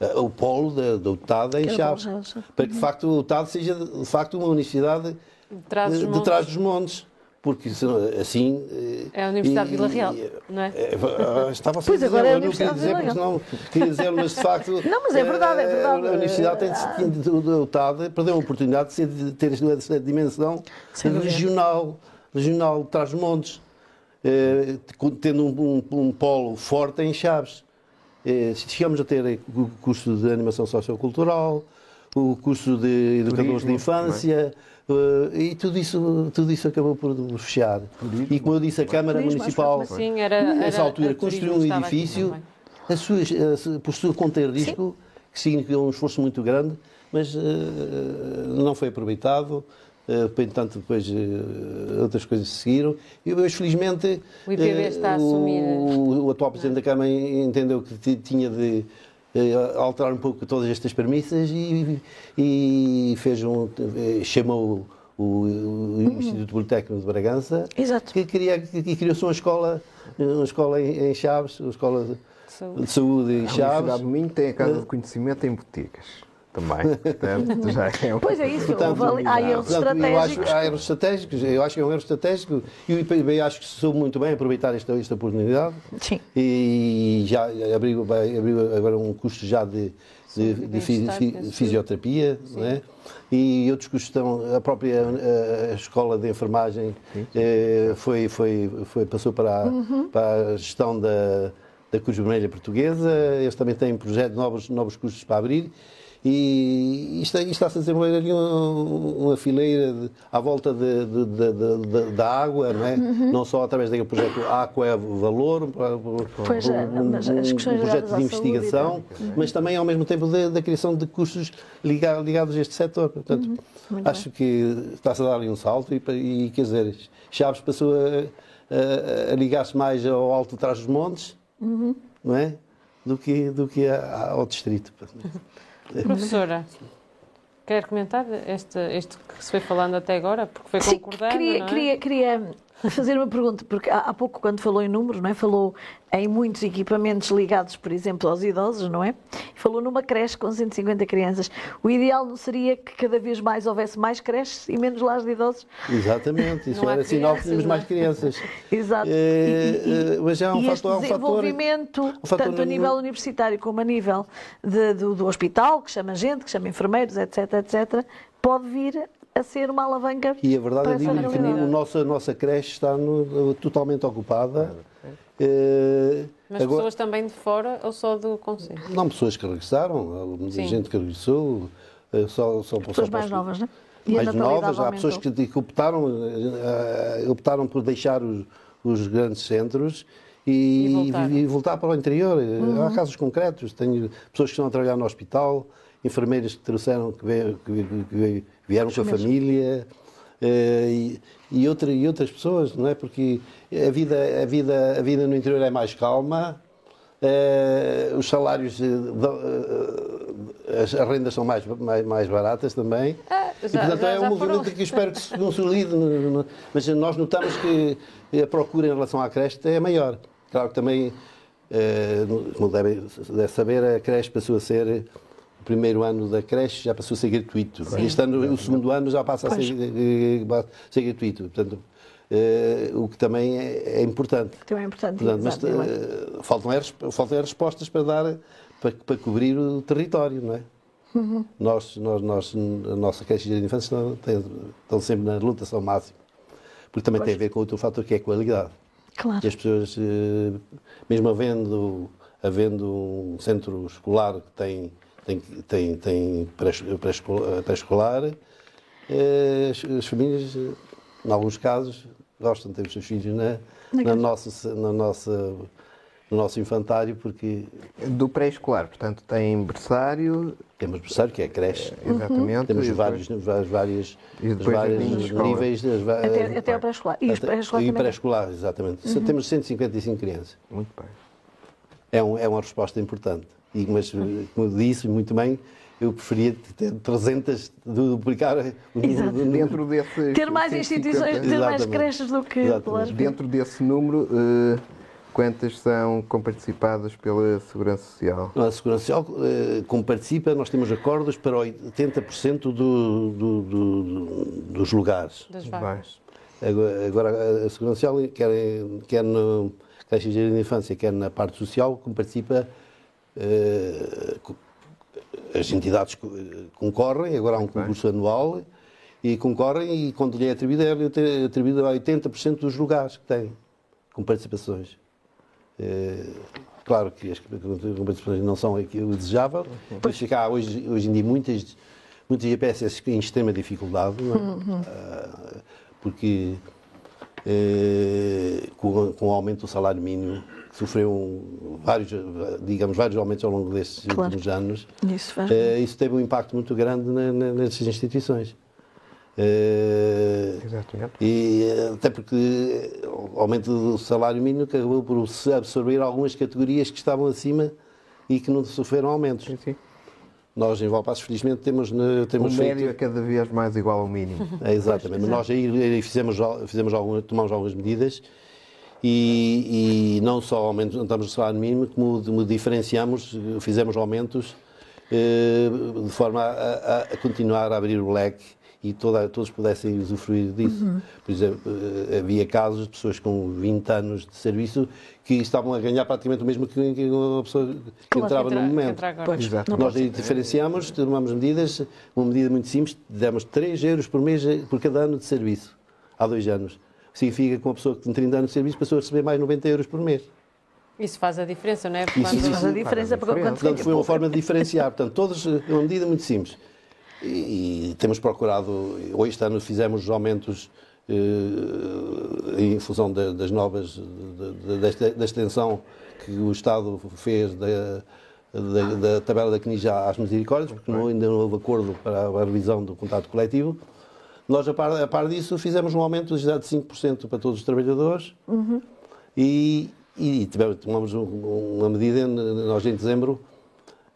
Uh, o polo da, da UTAD em Chaves. Para que de facto o UTAD seja de facto uma universidade de trás de trás dos montes porque assim. É a Universidade de Vila Real, não é? é ah, estava a pois dizer, agora é a eu não queria dizer, porque não queria dizer, mas de facto. Não, mas é verdade, é verdade. A Universidade tem dotado, perdeu a oportunidade de ter esta dimensão regional, regional de Trás-Montes, eh, tendo um, um, um polo forte em Chaves. Eh, chegamos a ter o curso de animação sociocultural, o curso de educadores Turismo, de infância. Uh, e tudo isso, tudo isso acabou por fechar. E como eu disse, a Câmara turismo, Municipal, assim, era, nessa altura, construiu um edifício, a sua, a, por sua conta e risco, Sim. que significou um esforço muito grande, mas uh, não foi aproveitado. Uh, entanto, depois uh, outras coisas seguiram. E hoje, felizmente, o, IPB está a assumir... o, o atual Presidente da Câmara entendeu que tinha de eh, alterar um pouco todas estas premissas e, e fez um, eh, chamou o, o Instituto Politécnico de Bragança, Exato. que queria que criou-se uma escola, uma escola em, Chaves, uma escola de saúde, de saúde em Chaves. A Universidade de Minho tem a Casa de Conhecimento em Boticas também. Portanto, já é um... Pois é isso, portanto, há erros estratégicos. Eu acho, há erros estratégicos, eu acho que é um erro estratégico e o IPB acho que soube muito bem aproveitar esta, esta oportunidade. Sim. E já abriu, abriu agora um custo já de, de, de, de fisioterapia, não é? e outros cursos estão, a própria a, a escola de enfermagem eh, foi, foi, foi, passou para a, uhum. para a gestão da, da Cruz Vermelha Portuguesa, eles também têm projeto, novos, novos cursos para abrir e isto, isto está-se a desenvolver ali uma, fileira de, à volta de, de, da água, não é? Uhum. Não só através daquele projeto Aqua é Valor, pois é, um, um projeto de investigação, mas também ao mesmo tempo da criação de cursos ligados, ligados a este setor. Portanto, uhum. acho que está-se a dar ali um salto e, e quer dizer, Chaves passou a, a, a ligar-se mais ao alto de trás dos montes, uhum. não é? Do que, do que ao distrito. Professora, quer comentar este, este que se foi falando até agora? Porque foi concordando, Sim, queria, não é? queria, queria fazer uma pergunta, porque há, há, pouco, quando falou em números, não é? falou em muitos equipamentos ligados, por exemplo, aos idosos, não é? Falou numa creche com 150 crianças. O ideal não seria que cada vez mais houvesse mais creches e menos lares de idosos? Exatamente, isso não era sinal que tínhamos mais crianças. Exato. É, e, e, mas já há um e fator, este desenvolvimento, um fator, tanto a nível universitário como a nível de, do, do hospital, que chama gente, que chama enfermeiros, etc, etc, pode vir a ser uma alavanca. E a verdade é que a nossa, a nossa creche está no, totalmente ocupada. Uh, Mas agora, pessoas também de fora ou só do Conselho? Não, pessoas que regressaram, muita gente que regressou. Uh, só, só, pessoas só mais novas, não é? E mais novas. Há pessoas que, que optaram, eh, optaram por deixar os, os grandes centros E e, voltar. e voltar para o interior. Uhum. Há casos concretos. Tenho pessoas que estão a trabalhar no hospital, enfermeiras que trouxeram, que, veio- que veio- que veio- vieram com a família. eh, e, e, outra- e outras pessoas, não é? Porque a vida, a vida, a vida no interior é mais calma, eh, os salários, eh, as, as rendas são mais, mais, mais baratas também. Ah, e, já- portanto, já- é um movimento foram. que eu espero que se consolide. Mas nós notamos que a procura em relação à creche é maior. Claro que também, como deve, deve saber, a creche passou a ser. Primeiro ano da creche já passou a ser gratuito. Este ano, o segundo ano, já passa a ser, eh, a ser gratuito. Portanto, eh, o que também é, é importante. Também é importante. Portanto, mas eh, faltam, é, faltam é respostas para dar, para, para cobrir o território, não é? Uhum. Nós, nós, nós, a nossa creche de infância estão, sempre na lutação máxima. Porque também tem a ver com outro fator que é a qualidade. Claro. As pessoas, eh, mesmo havendo, havendo um centro escolar que tem, tem, tem, tem pré- pré-escolar, pré-escolar, eh, as, as famílias, em alguns casos, gostam de ter os seus filhos na, na nossa, na nossa, no nosso infantário, porque Do pré-escolar, portanto, tem berçário, temos berçário, que é creche. exatamente. Temos vários, E os depois vários níveis. das Até, até ao pré-escolar. E pré-escolar e pré-escolar, exatamente. Temos 155 crianças. Muito bem. É, um- é uma resposta importante. E, mas, como disse muito bem, eu preferia ter 300 de duplicar o número de- Dentro desses Ter mais 150, instituições, ter mais Exatamente. creches do que. Dentro desse número, eh, quantas são comparticipadas pela Segurança Social? A Segurança Social, eh, como participa, nós temos acordos para 80% do, do- do- dos lugares. Das vagas. Agora, a Segurança Social, quer, quer no Caixa de Infância, quer na parte social, como participa, as entidades co- concorrem, agora há um concurso anual, e concorrem e quando lhe é atribuído, é atribuído a 80% dos lugares que tem, com participações. Eh, Claro que as participações não são aquilo desejável, por isso é que há hoje, hoje em dia muitas, muitas IPSS em extrema dificuldade, não é? Ah, porque eh, com, com o aumento do salário mínimo, sofreu um- vários, digamos, vários aumentos ao longo destes Claro. últimos anos, Isso faz. eh, isso teve um impacto muito grande na, na, nessas instituições. Eh, Exatamente. e eh, até porque o aumento do salário mínimo acabou por absorver algumas categorias que estavam acima e que não sofreram aumentos. Sim, sim. Nós em Valpaços, felizmente, temos, ne- O temos médio é cada vez mais igual ao mínimo. É, exatamente. Mas nós aí fizemos, fizemos algumas, tomamos algumas medidas e, e não só aumentamos o salário mínimo, como, diferenciamos, eh, fizemos aumentos eh, de forma a, a- continuar a abrir o leque e toda, todos pudessem usufruir disso. Por exemplo, eh, havia casos de pessoas com 20 anos de serviço que estavam a ganhar praticamente o mesmo que, uma pessoa que Claro, entrava Entra- no momento. entra. Pois, Nós diferenciamos, tomamos medidas, uma medida muito simples, demos 3 euros por mês por cada ano de serviço, há dois anos. Significa que uma pessoa que tem 30 anos de serviço passou a receber mais 90 euros por mês. Isso faz a diferença, não é? Isso- Isso faz a diferença porque quando Portanto, foi uma forma de diferenciar. Portanto, todos, é uma medida muito simples. E, e temos procurado, hoje este ano fizemos aumentos eh, em função da- das novas, da, extensão que o Estado fez da, da, da tabela da CNIJA às misericórdias, porque não, ainda não houve acordo para a revisão do contrato coletivo. Nós, a par, a par disso, fizemos um aumento de 5% para todos os trabalhadores e, e tivemos, tomamos um- uma medida, nós em dezembro,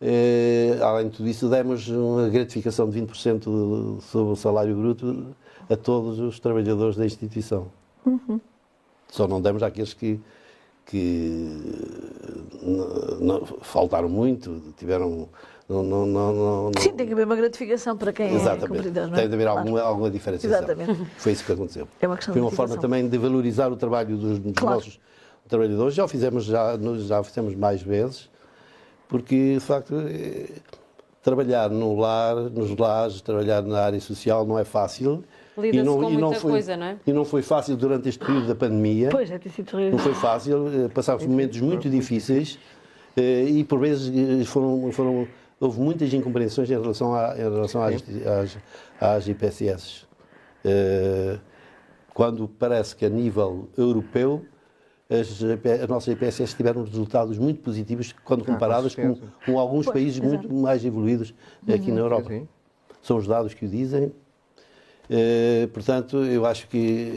eh, além de tudo isso, demos uma gratificação de 20% sobre o salário bruto a todos os trabalhadores da instituição. Só não demos àqueles que, que não- faltaram muito, tiveram. Não, não, não, não- não- Sim, tem que haver uma gratificação para quem é Exatamente. cumpridor, não é? Tem de haver Claro. alguma, alguma diferenciação. Exatamente. Foi isso que aconteceu. É uma questão Foi de uma forma também de valorizar o trabalho dos, dos Claro. nossos trabalhadores. Já o fizemos, já, já o fizemos mais vezes, porque, de facto, eh, trabalhar no lar, nos lares, trabalhar na área social não é fácil. Lida-se com muita foi, coisa, não é? E não foi fácil durante este período da pandemia. Pois, é, tem sido Não foi fácil, eh, passámos momentos muito difíceis eh, e por vezes foram, foram houve muitas incompreensões em relação, a, em relação às, às, às IPSS. Uh, quando parece que a nível europeu as, as, nossas IPSS tiveram resultados muito positivos quando ah, comparadas com, com, alguns pois, países exato. muito mais evoluídos aqui uhum. na Europa. Sim, sim. São os dados que o dizem. Uh, portanto, eu acho que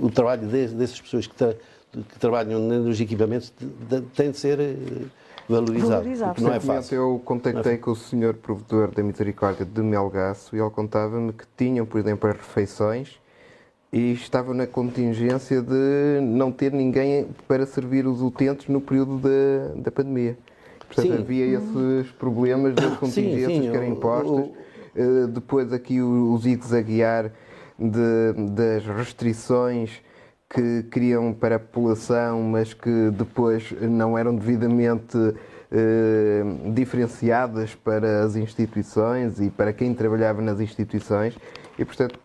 uh, o trabalho de, dessas pessoas que, tra que, trabalham nos equipamentos de, de, tem de ser uh, valorizado. valorizado. Não é fácil. Eu contactei é com o senhor provedor da Misericórdia de Melgaço e ele contava-me que tinham, por exemplo, as refeições e estavam na contingência de não ter ninguém para servir os utentes no período da, da pandemia. Portanto, sim. havia esses problemas das contingências sim, sim. que eram impostas. Uh, depois aqui o, o zigue-zaguear de, das restrições que queriam para a população, mas que depois não eram devidamente uh, diferenciadas para as instituições e para quem trabalhava nas instituições. E, portanto,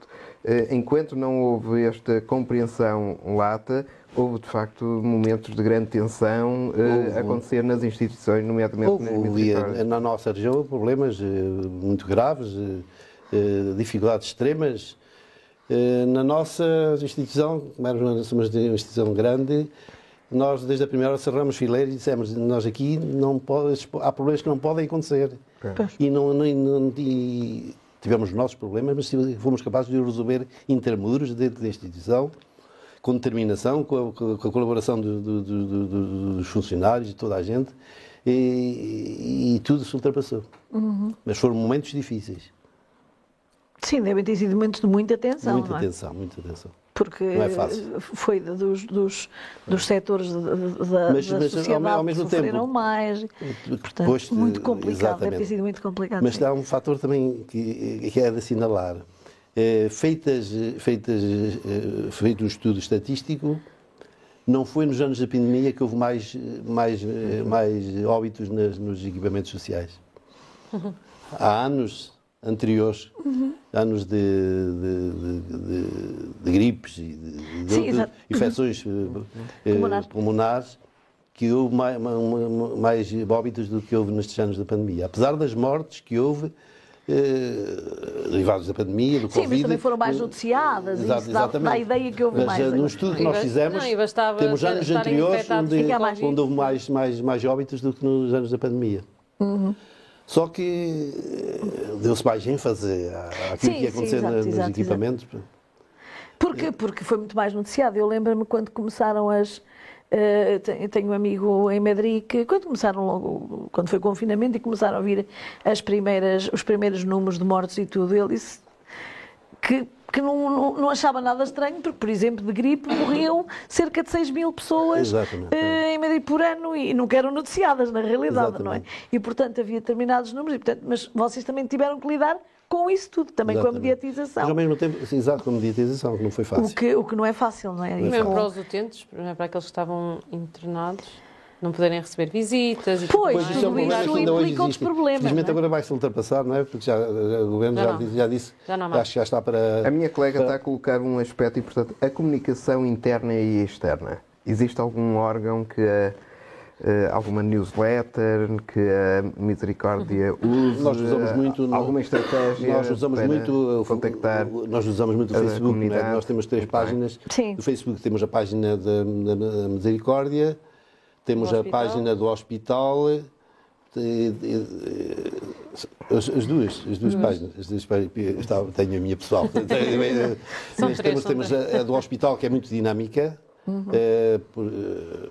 uh, enquanto não houve esta compreensão lata, houve de facto momentos de grande tensão uh, acontecer nas instituições, nomeadamente houve, nas Na nossa região, problemas uh, muito graves, dificuldades extremas. Na nossa instituição, como somos uma instituição grande, nós desde a primeira hora cerramos fileiras e dissemos nós aqui não pode, há problemas que não podem acontecer. E, não, não, não, e tivemos os nossos problemas, mas fomos capazes de resolver intermúdios dentro da instituição com determinação, com a, com a colaboração do, do, do, dos funcionários e toda a gente, e, e tudo se ultrapassou. Uhum. Mas foram momentos difíceis. Sim, devem ter sido momentos de muita tensão. Muita é? tensão, muita tensão. Porque é foi dos, dos, dos setores da, mas, da mas, sociedade ao mesmo que sofreram tempo, mais. Portanto, depois, muito complicado, exatamente. deve ter sido muito complicado. Mas sim. há um fator também que, que é de assinalar. É, feitas, feitas, é, feito um estudo estatístico, não foi nos anos da pandemia que houve mais, mais, mais óbitos nas, nos equipamentos sociais. Há anos anteriores, uhum. anos de, de, de, de, gripes e de, Sim, infecções uhum. eh, pulmonares, que houve mais, mais óbitos do que houve nestes anos da pandemia. Apesar das mortes que houve, eh, derivados da pandemia, do Sim, Covid. Sim, mas também foram mais noticiadas. Exato, isso dá, dá, a ideia que houve mas, mais. Mas eh, no estudo que nós fizemos, não, temos anos anteriores onde, onde houve mais, mais, mais óbitos do que nos anos da pandemia. Uhum. Só que eh, deu-se mais ênfase àquilo sim, que ia acontecer sim, exato, nos exato, equipamentos. Exato. Porque, porque foi muito mais noticiado. Eu lembro-me quando começaram as, Uh, tenho um amigo em Madrid que, quando começaram logo, quando foi o confinamento e começaram a vir as primeiras, os primeiros números de mortes e tudo, ele disse que, que não, não, não, achava nada estranho, porque, por exemplo, de gripe morriam cerca de 6 mil pessoas uh, em Madrid por ano e nunca eram noticiadas, na realidade, Exatamente. não é? E, portanto, havia determinados números, e, portanto, mas vocês também tiveram que lidar com isso tudo, também Exatamente. com a mediatização. Mas ao mesmo tempo, sim, exato, com a mediatização, que não foi fácil. O que, o que não é fácil, não é? E mesmo para os utentes, para aqueles que estavam internados, não poderem receber visitas e pois, tudo, isso, é um problema isso implica outros problemas. Felizmente é? agora vai-se ultrapassar, não é? Porque já, o governo já, já, disse, já disse, já, não acho que já está para... A minha colega para... está a colocar um aspecto importante, a comunicação interna e externa. Existe algum órgão que... A Uh, alguma newsletter que a Misericórdia use? Nós usamos muito no, alguma estratégia nós usamos para muito, contactar Nós usamos muito o Facebook, né? nós temos três páginas. Sim. No Facebook temos a página da, da Misericórdia, temos a página do hospital, as, as, duas, as duas páginas, as duas páginas, tenho a minha pessoal. São três, temos, temos a, a do hospital que é muito dinâmica, Uhum. É, por, eh,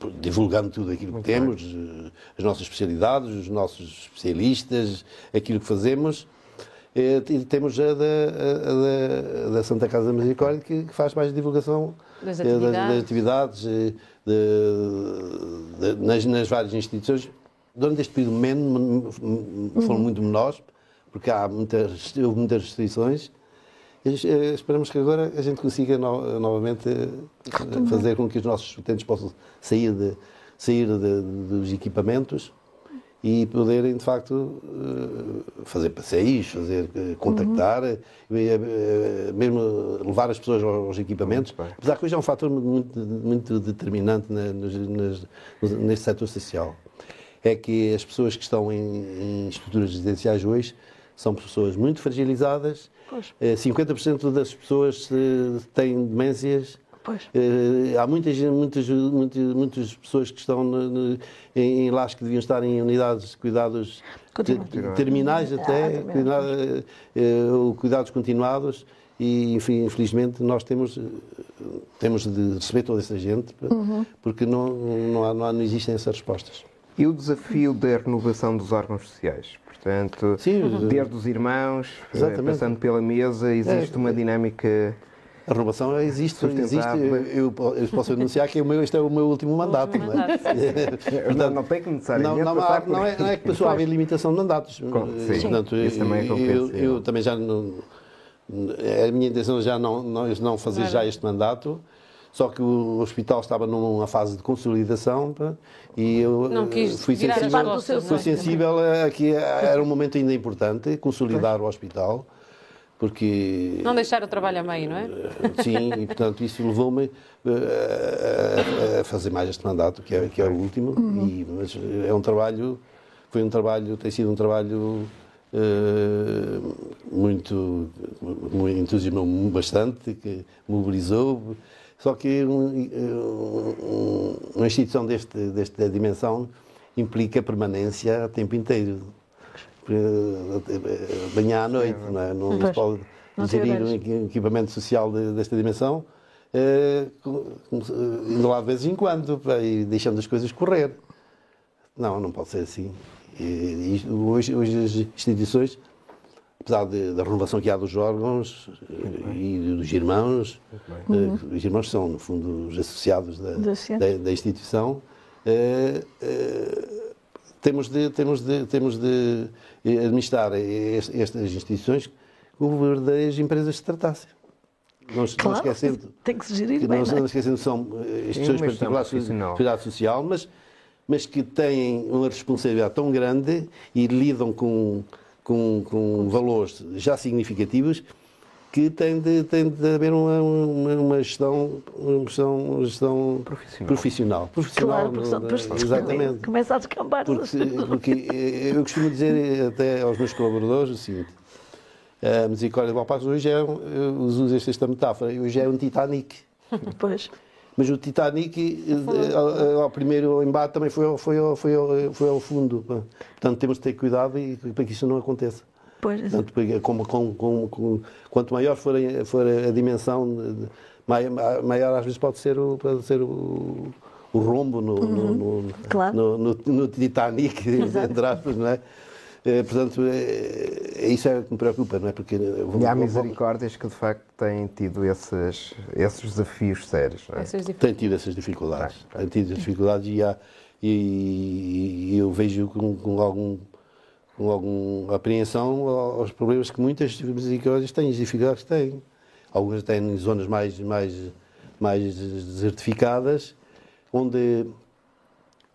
por, divulgando tudo aquilo Muito que temos, bem. Eh, as nossas especialidades, os nossos especialistas, aquilo que fazemos. É, e temos a da, a, da, da, Santa Casa da Misericórdia, que, que faz mais divulgação das atividades, das, atividades de, de, nas, nas, várias instituições. Durante este período menos, foram uhum. muito menores, porque há muitas, houve muitas restrições eh, esperamos que agora a gente consiga no, novamente eh, fazer com que os nossos utentes possam sair, de, sair de, dos equipamentos e poderem, de facto, eh, fazer passeios, fazer, contactar, uhum. mesmo levar as pessoas aos equipamentos. Apesar que hoje é um fator muito, muito determinante na, neste setor social. é que as pessoas que estão em, em estruturas residenciais hoje são pessoas muito fragilizadas. Pois. Eh, 50% das pessoas eh, têm demências. Pois. Eh, há muitas, muitas, muitas, muitas pessoas que estão no- no- em, em lares que deviam estar em unidades de cuidados Continua. te- terminais até, Ah, também. cuida- eh, ou cuidados continuados e enfim, infelizmente nós temos, eh, temos de receber toda essa gente Uhum. porque não, não, há- não, há- não existem essas respostas. E o desafio da renovação dos órgãos sociais? Portanto, Sim, desde os irmãos, eh, Exatamente. passando pela mesa, existe É, uma dinâmica. A renovação existe, existe eu, eu posso anunciar que o meu, este é o meu último mandato. último não é? não, não tem que Não, necessariamente não, passar há- por não é, não é que passou a haver limitação de mandatos. Sim. Portanto, Isso também é eu, eu também já não. A minha intenção já não, não, não fazer já este mandato, só que o hospital estava numa fase de consolidação e eu Não eh, quis fui sensível, costas, fui não é? sensível a que era um momento ainda importante consolidar o hospital, porque Não deixar o trabalho a meio, não é? Sim, e portanto isso levou-me eh, a, a fazer mais este mandato, que é, que é o último, e, mas é um trabalho, foi um trabalho, tem sido um trabalho eh, muito, me entusiasmou bastante, que mobilizou, só que um, um, uma instituição deste, desta dimensão implica permanência a tempo inteiro. Eh, Manhã à noite, não é? Não, não se pode gerir um equipamento social de- desta dimensão, eh, eh, indo lá de vez em quando e deixando as coisas correr. Não, não pode ser assim. E, isto- hoje, hoje as instituições, apesar de- da renovação que há dos órgãos eh, e dos irmãos, eh, os irmãos são, no fundo, os associados da, Da da- instituição, eh, eh, temos de, temos de, temos de eh, administrar est- estas instituições como verdadeiras empresas de tratassem. Não, se- não Claro, esquecendo tem que se gerir que bem, não, não é? não esquecendo que são eh, instituições particulares de responsabilidade social, mas, mas que têm uma responsabilidade tão grande e lidam com, com, com valores já significativos que tem de, tem de haver uma, uma, uma gestão, uma gestão, gestão Profissional. profissional. profissional Claro, só depois exatamente. começa a descambar. Porque, porque eh, eu costumo dizer até aos meus colaboradores o seguinte: a misericórdia de Balpaz hoje é, um- eu uso esta metáfora, hoje é um Titanic. Pois. Mas o Titanic, eh, ao, ao primeiro embate, também foi ao, foi, ao, foi, ao, foi ao fundo. Portanto, temos de ter cuidado e, para que isso não aconteça. Pois, Portanto, porque como- como- como- como- quanto maior for a, for a dimensão, maior, maior às vezes pode ser o, pode ser o, o rombo no, no, no- Claro. no, no- no Titanic, entre aspas, não é? Eh, portanto, é, é isso é que me preocupa, não é? Porque E há misericórdias que de facto têm tido esses, esses desafios sérios. Não é? Tem tido essas dificuldades. Tem tido essas dificuldades e, há, e, e eu vejo com, com algum com alguma apreensão aos problemas que muitas misericórdias têm, as dificuldades que têm. Algumas têm em zonas mais, mais, mais desertificadas, onde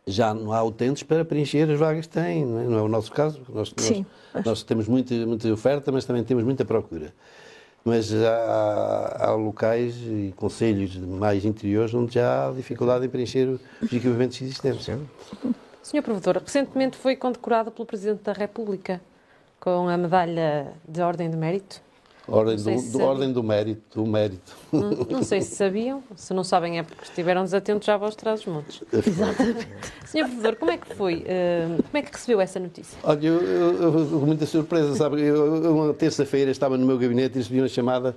já não há utentes para preencher as vagas que têm. Não é, não é o nosso caso. Nós, nós- Sim. nós temos muita, muita oferta, mas também temos muita procura. Mas há, há locais e conselhos mais interiores onde já há dificuldade em preencher os equipamentos existentes. Senhor Provedor, recentemente foi condecorado pelo Presidente da República com a medalha de Ordem de Mérito. Ordem do, se do- ordem do mérito, do mérito. Não, não sei se sabiam, se não sabem é porque estiveram desatentos já aos trás montes. Exatamente. Senhor Provedor, como é que foi? eh, como é que recebeu essa notícia? Olha, eu, eu- eu- com muita surpresa, sabe? Eu, eu, uma terça-feira estava no meu gabinete e recebi uma chamada,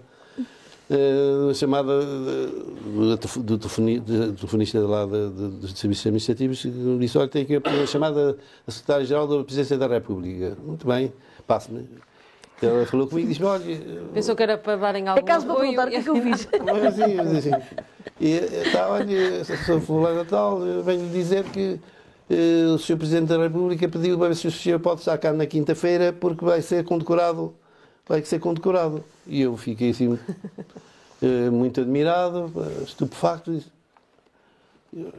eh, uma chamada eh, do, do telefoni- do telefonista lá dos serviços administrativos que disse, olha, tem aqui uma chamada da Secretária-Geral da Presidência da República. Muito bem, passe-me. Ela falou comigo e disse, olha, Pensou que era para darem É algum caso para perguntar o que é que eu fiz. Mas assim, mas assim. E está, olha, sou fulano tal, eu venho dizer que eh, o Sr. Presidente da República pediu para ver se o senhor pode estar cá na quinta-feira porque vai ser condecorado, vai ser condecorado. E eu fiquei assim eh, muito admirado, estupefacto.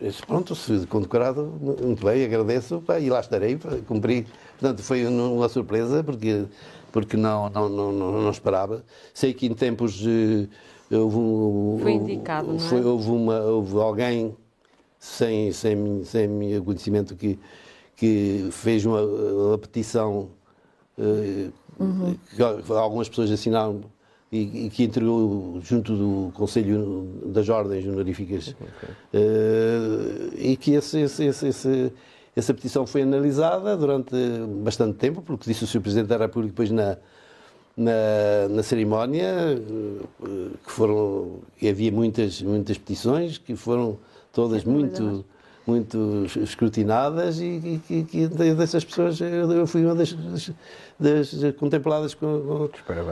disse, pronto, se condecorado, muito bem, agradeço, pá, e lá estarei, pá, cumpri. Portanto, foi uma surpresa, porque, porque não, não, não, não, esperava. Sei que em tempos houve, Foi houve- indicado, não é? houve, uma, houve alguém sem, sem, sem meu conhecimento que, que fez uma, uma petição uh, uhum. que algumas pessoas assinaram e, e, que entregou junto do Conselho das Ordens Honoríficas okay. uh, e que esse, esse, esse, essa petição foi analisada durante bastante tempo, porque disse o Sr. Presidente da República depois na, na, na cerimónia, uh, que foram, e havia muitas, muitas petições que foram todas muito muito escrutinadas e, e, e dessas pessoas eu fui uma das, das, das contempladas com,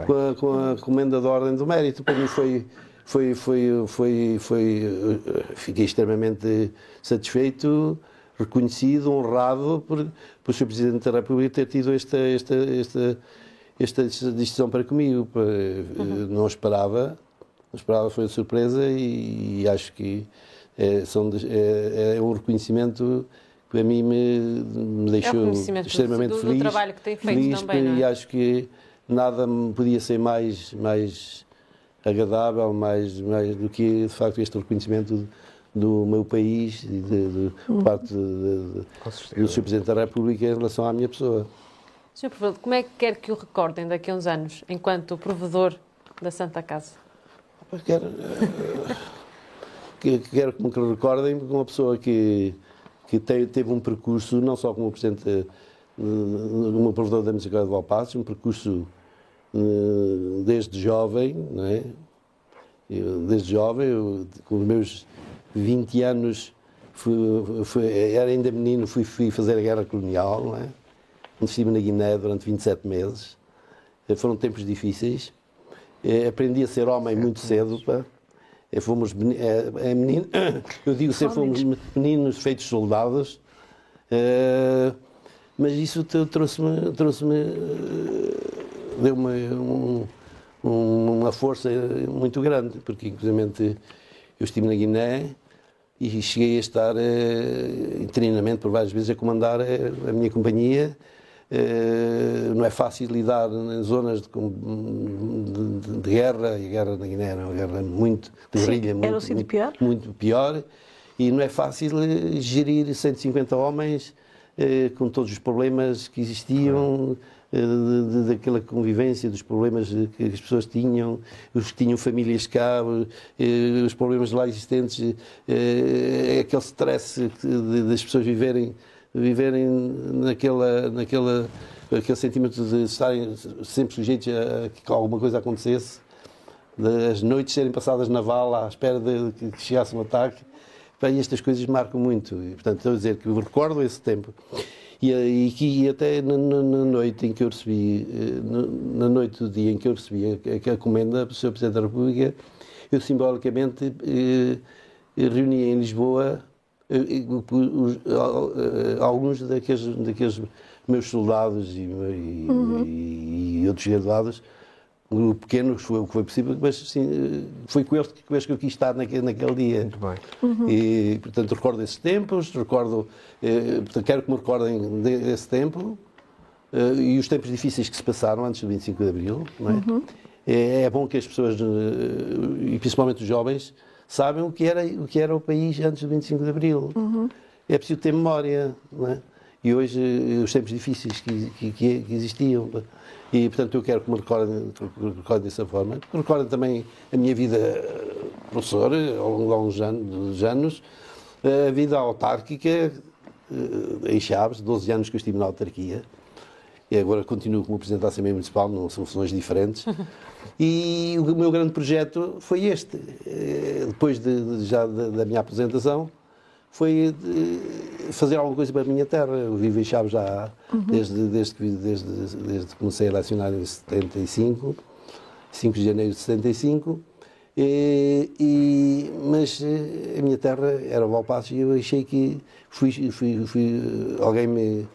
com, a, com a comenda da Ordem do Mérito. Para mim foi, foi, foi, foi, foi, fiquei extremamente satisfeito, reconhecido, honrado por, por o Sr. Presidente da República ter tido esta, esta, esta, esta decisão para comigo. Uhum. Não esperava, não esperava, foi uma surpresa e, e acho que é, são, é, é um reconhecimento que a mim me, me deixou é extremamente do, feliz. Do trabalho que tem feito feliz, também, é? E acho que nada podia ser mais, mais agradável, mais, mais do que de facto este reconhecimento do meu país e de, de, de parte de, do Sr. Presidente da República em relação à minha pessoa. Sr. Provedor, como é que quer que o recordem daqui a uns anos, enquanto provedor da Santa Casa? Quero, eh, que, quero que me recordem como uma pessoa que, que teve um percurso, não só como presidente eh, uma provedor da Municipalidade de Valpassos, um percurso eh, desde jovem, não é? desde jovem, eu, com os meus 20 anos, fui, fui, era ainda menino, fui, fui, fazer a guerra colonial, não é? estive na Guiné durante 27 meses. Eh, foram tempos difíceis. Aprendi a ser homem muito cedo. Pá. É, fomos é, é menino, eu digo sempre fomos meninos. feitos soldados, é, mas isso trouxe-me, trouxe-me deu-me um, uma força muito grande, porque inclusive eu estive na Guiné e cheguei a estar é, interinamente por várias vezes a comandar a minha companhia eh, não é fácil lidar em zonas de, de, de guerra, e a guerra na Guiné era uma guerra muito, de guerrilha, muito, muito, pior. muito pior, e não é fácil eh, gerir 150 homens eh, com todos os problemas que existiam, daquela convivência, dos problemas que as pessoas tinham, os que tinham famílias cá, os problemas lá existentes, aquele stress das pessoas viverem viverem naquela, naquela, aquele sentimento de estarem sempre sujeitos a que alguma coisa acontecesse, das noites serem passadas na vala à espera de que chegasse um ataque. Bem, estas coisas marcam muito. E, portanto, estou a dizer que recordo esse tempo. E, e que até na, na, noite em que eu recebi, eh, na noite do dia em que eu recebi a, a comenda do Sr. Presidente da República, eu simbolicamente eh, reuni em Lisboa alguns daqueles, daqueles meus soldados e, e, uhum. e outros graduados, grupo pequeno, foi o que foi possível, mas sim, foi com eles que, que eu quis estar naquele, naquele dia. Muito bem. Uhum. E, portanto, recordo esses tempos, recordo, eh, portanto, quero que me recordem desse tempo eh, e os tempos difíceis que se passaram antes do 25 de Abril. Não é? Uhum. é, é bom que as pessoas, eh, e principalmente os jovens, sabem o que era o, que era o país antes do 25 de Abril. Uhum. É preciso ter memória, não é? E hoje, eh, os tempos difíceis que, que, que existiam. E, portanto, eu quero que me recordem, recordem dessa forma. Que recordem também a minha vida eh, professor, ao longo de alguns anos, anos a vida autárquica eh, em Chaves, 12 anos que eu estive na autarquia. E agora continuo como Presidente da Assembleia Municipal, não são funções diferentes. E o meu grande projeto foi este. Eh, depois de, de já da, minha apresentação, foi eh, fazer alguma coisa para a minha terra. Eu vivo em Chaves já uhum. desde, desde, desde, desde que comecei a lecionar em 75, 5 de janeiro de 75. E, e, mas eh, a minha terra era Valpassos e eu achei que fui, fui, fui, alguém me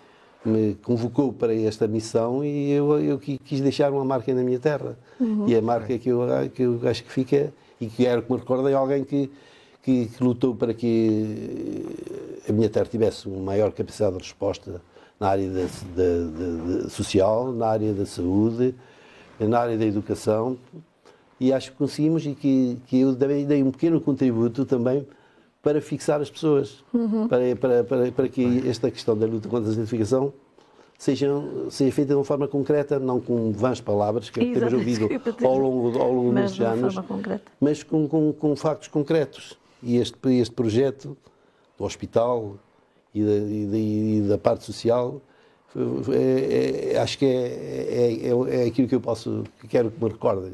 me convocou para esta missão e eu, eu quis deixar uma marca na minha terra. Uhum. E a marca que eu, que eu acho que fica, e que quero que me recordem, alguém que, que, que, lutou para que a minha terra tivesse uma maior capacidade de resposta na área da, da, da, social, na área da saúde, na área da educação. E acho que conseguimos e que, que eu dei um pequeno contributo também para fixar as pessoas, para, para, para, para que esta questão da luta contra a desertificação seja, seja feita de uma forma concreta, não com vãs palavras que Exato, temos ouvido ao longo, ao longo Mas destes anos, mas com, com, com factos concretos. E este, este projeto do hospital e da, e da, e da parte social, é- é- acho que é, é, é, é aquilo que eu posso, que quero que me recordem.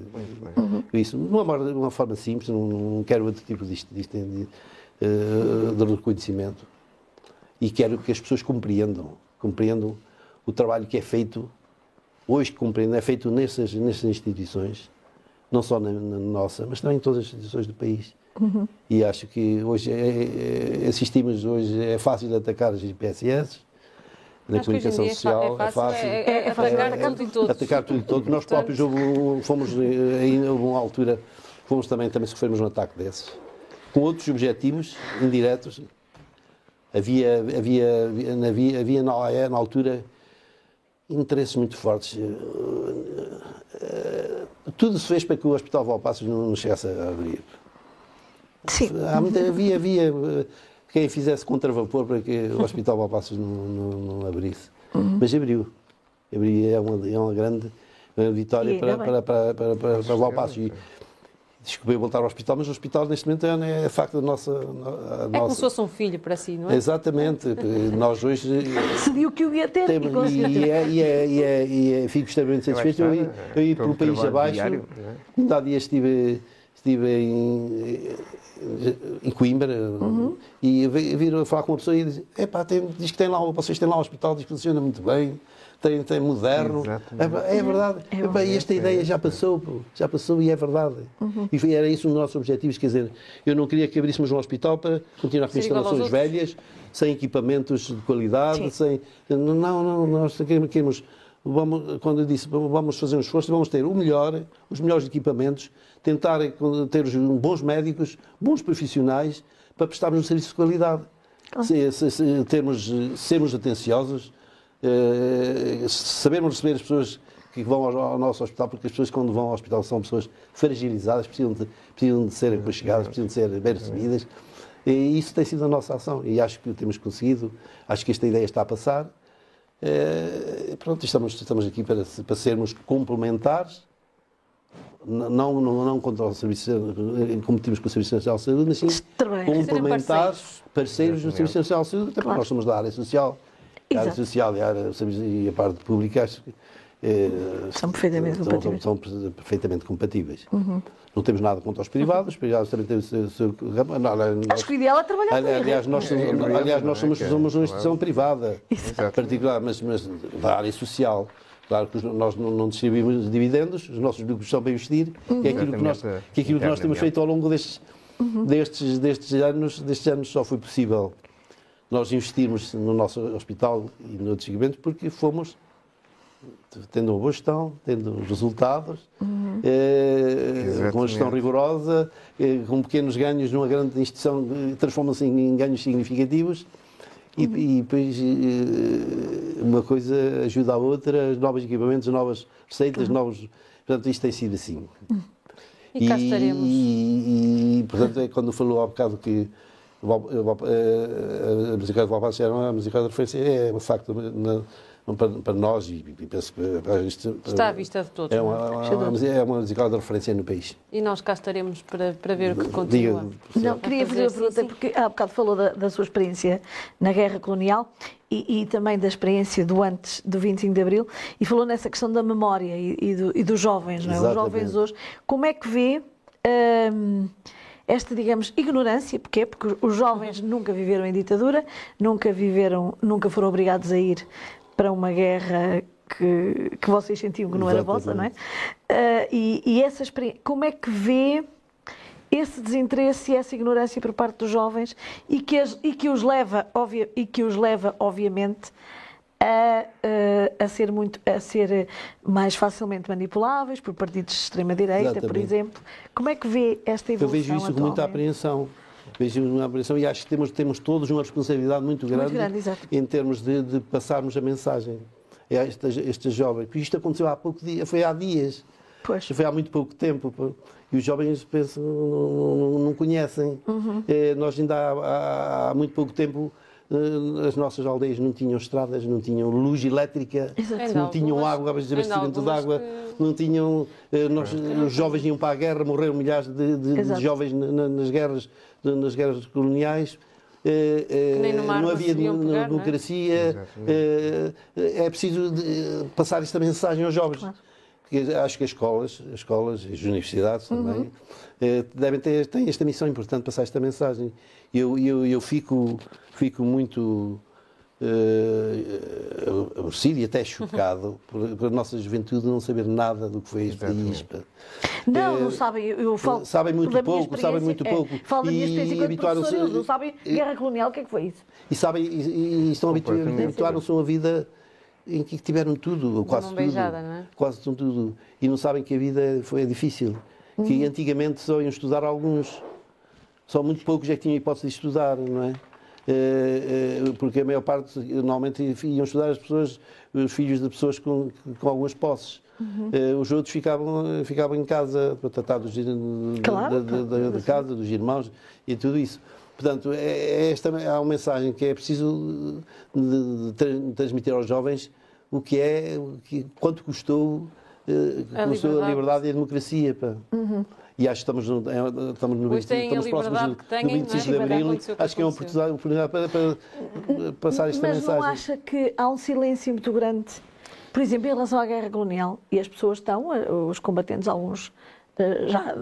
Isso, de uma, uma forma simples, não, não quero outro tipo disto, disto de, eh, de reconhecimento. E quero que as pessoas compreendam, compreendam o trabalho que é feito, hoje que compreendem, é feito nessas, nessas instituições, não só na, na nossa, mas também em todas as instituições do país. E acho que hoje é- é- assistimos, hoje é fácil atacar as IPSS, na Acho que hoje em comunicação dia é fa- social, é fácil, é- é É fácil atacar tudo e todos. atacar tudo e. Nós próprios fomos, eh, ainda houve uma altura, fomos também, também sofremos um ataque desses, com outros objetivos indiretos. Havia, havia, havia, havia na OAE, na altura, interesses muito fortes. Eh, eh, Tudo se fez para que o Hospital Valpassos não, não chegasse a abrir. Sim. Muita- havia, havia eh, quem fizesse contravapor para que o Hospital Valpassos não, não, não abrisse. Mas abriu. Abriu é uma, é uma grande vitória E para, para, para, para, para, para Valpassos. E desculpei voltar ao hospital, mas o hospital neste momento é, é facto da nossa. A É como se fosse um filho para si, não é? Exatamente. Nós hoje. eh, Decidiu que o ia ter e temos- e, ter. é, e, é, e, é, e é, fico extremamente Eu satisfeito. Eu, que eu pelo é um país abaixo. diário, é? Ainda há dias estive, estive em, em Coimbra e vi- viram falar com uma pessoa e diz, Epá, tem, diz que tem lá, vocês têm lá um hospital, diz que funciona muito bem, tem, tem moderno. Exatamente. Epá, É, verdade. É e esta ideia já passou, pô, já passou e é verdade. E foi- era isso um dos nossos objetivos, quer dizer, eu não queria que abríssemos um hospital para continuar com instalações velhas, sem equipamentos de qualidade, Sim. sem. Não, não, nós queremos. queremos vamos, quando eu disse vamos fazer um esforço, vamos ter o melhor, os melhores equipamentos, tentar ter os bons médicos, bons profissionais, para prestarmos um serviço de qualidade. Se, se, se, termos, sermos atenciosos, eh, sabermos receber as pessoas que vão ao, ao nosso hospital, porque as pessoas quando vão ao hospital são pessoas fragilizadas, precisam de, precisam de ser aconchegadas, precisam de ser bem recebidas. E isso tem sido a nossa ação. E acho que o temos conseguido, acho que esta ideia está a passar. Eh, pronto, estamos, estamos aqui para, para sermos complementares, não, não, não contra o Serviço, eh, competimos com o Serviço Nacional de Saúde, mas sim complementares, parceiros. do Serviço Nacional de Saúde, até porque nós somos da área social. A área social e a, área, e a parte pública acho que, eh, São perfeitamente são- compatíveis. São, são perfeitamente compatíveis. Não temos nada contra os privados, os privados também têm o seu. seu ramo. Não, não, nós- Acho que o ideal é trabalhar Aliás, nós, somos- É, é verdade, aliás, nós é? somos, Que é somos uma claro. instituição privada, Exato. particular, mas, mas da área social. Claro que nós não, distribuímos dividendos, os nossos lucros são para investir, que é aquilo que nós, que é aquilo que nós temos feito ao longo destes, destes, destes, anos, destes anos. Só foi possível nós investirmos no nosso hospital e noutros segmentos porque fomos tendo uma boa gestão, tendo resultados, eh, com uma gestão rigorosa, eh, com pequenos ganhos numa grande instituição, eh, transformam-se em, em ganhos significativos. E, e depois eh, uma coisa ajuda a outra, novos equipamentos, novas receitas, novos. Portanto, isto tem sido assim. E cá estaremos. E, e, portanto, é quando falou há bocado que eh, a musical de Valpassos era uma musical de referência, é um facto na- para, para nós e, e penso que para isto- Está à vista de todos. é não é? uma, é uma, é uma musical de referência no país. E nós cá estaremos para, para ver o que Diga, continua. Professor. Não, queria A fazer uma pergunta, sim, porque há bocado falou da, da sua experiência na guerra colonial e, e também da experiência do antes do 25 de Abril e falou nessa questão da memória e, e do- e dos jovens, não é? Os jovens hoje. Como é que vê hum, esta, digamos, ignorância? Porquê? Porque os jovens nunca viveram em ditadura, nunca viveram, nunca foram obrigados a ir para uma guerra que, que vocês sentiam que não era vossa, não é? Ah, e, e essa experiência, como é que vê esse desinteresse e essa ignorância por parte dos jovens e que, as- e que os leva, e que os leva obviamente, a, a ser muito a ser mais facilmente manipuláveis por partidos de extrema direita, por exemplo. Como é que vê esta Eu evolução vejo isso com muita apreensão. Vejo uma apreensão e acho que temos, temos todos uma responsabilidade muito grande, grande, exato. em termos de, de passarmos a mensagem a estes, estes jovens. Porque isto aconteceu há pouco dia, foi há dias. Pois. Foi há muito pouco tempo. E os jovens pensam, não, não- não conhecem. Uhum. Eh, nós ainda há, há- há muito pouco tempo as nossas aldeias não tinham estradas, não tinham luz elétrica, Exato. Não tinham água, abastecimento de água, que- não tinham. eh, nós, os jovens iam para a guerra, morreram milhares de, de- de jovens na- na- nas guerras, nas guerras coloniais. Eh, eh, não havia se deviam de- pegar, não é? democracia. eh, é preciso passar esta mensagem aos jovens. Porque acho que as escolas, as escolas e as universidades Uhum. também eh, devem ter têm esta missão importante, passar esta mensagem. Eu, eu, eu fico, fico muito eh, aborrecido e até chocado por, por a nossa juventude não saber nada do que foi este país. Não, Eh, não sabem. Eu, falo sabem muito pouco, sabem muito experiência- pouco. É, falo da minha E experiência habituaram-se- não sabem Guerra Colonial, o que é que foi isso? E sabem, e, e- estão habitu- Completamente. habituaram-se a uma vida em que tiveram tudo, quase tudo. beijada, não é? Quase tudo. E não sabem que a vida foi difícil. Que Uhum. antigamente só iam estudar alguns. Só muito poucos é que tinham hipótese de estudar, não é? Eh, eh, Porque a maior parte, normalmente, iam estudar as pessoas, os filhos de pessoas com, com algumas posses. Uhum. Eh, Os outros ficavam, ficavam em casa para tratar dos, Claro, da, da- da- da casa, dos irmãos e tudo isso. Portanto, é, é esta há uma mensagem que é preciso de, de tra- transmitir aos jovens o que é, o que, quanto custou, eh, A custou a liberdade. liberdade e a democracia. Pá. E acho que estamos no, é, estamos no Hoje 25, têm a estamos próximos liberdade do, que têm, do não é? 25 de Abril. que Acho que é uma oportunidade, oportunidade para, para passar esta Mas mensagem. não acha que há um silêncio muito grande, por exemplo, em relação à guerra colonial, e as pessoas estão, eh, os combatentes, alguns já,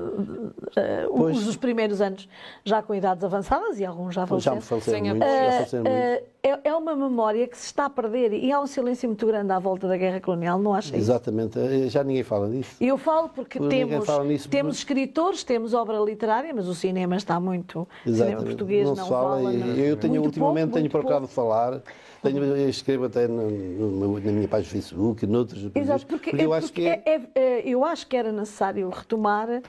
eh, Pois. os dos primeiros anos, já com idades avançadas e alguns já Já faleceram. me faleceram Sem muito. Já faleceram muito. Eh, é, é uma memória que se está a perder e há um silêncio muito grande à volta da guerra colonial, não acha isso? Exatamente. Eh, Já ninguém fala disso. Eu falo porque Ninguém temos, fala nisso, temos porque- escritores, temos obra literária, mas o cinema está muito. O cinema Exatamente. português não, se fala. fala. e não- eu tenho, muito ultimamente, pouco, tenho procurado pouco. falar. Tenho, eu escrevo até no- no na minha página do Facebook, noutros. Exato, porque, eu é- acho porque que é, é- é- é- eu acho que era necessário retomar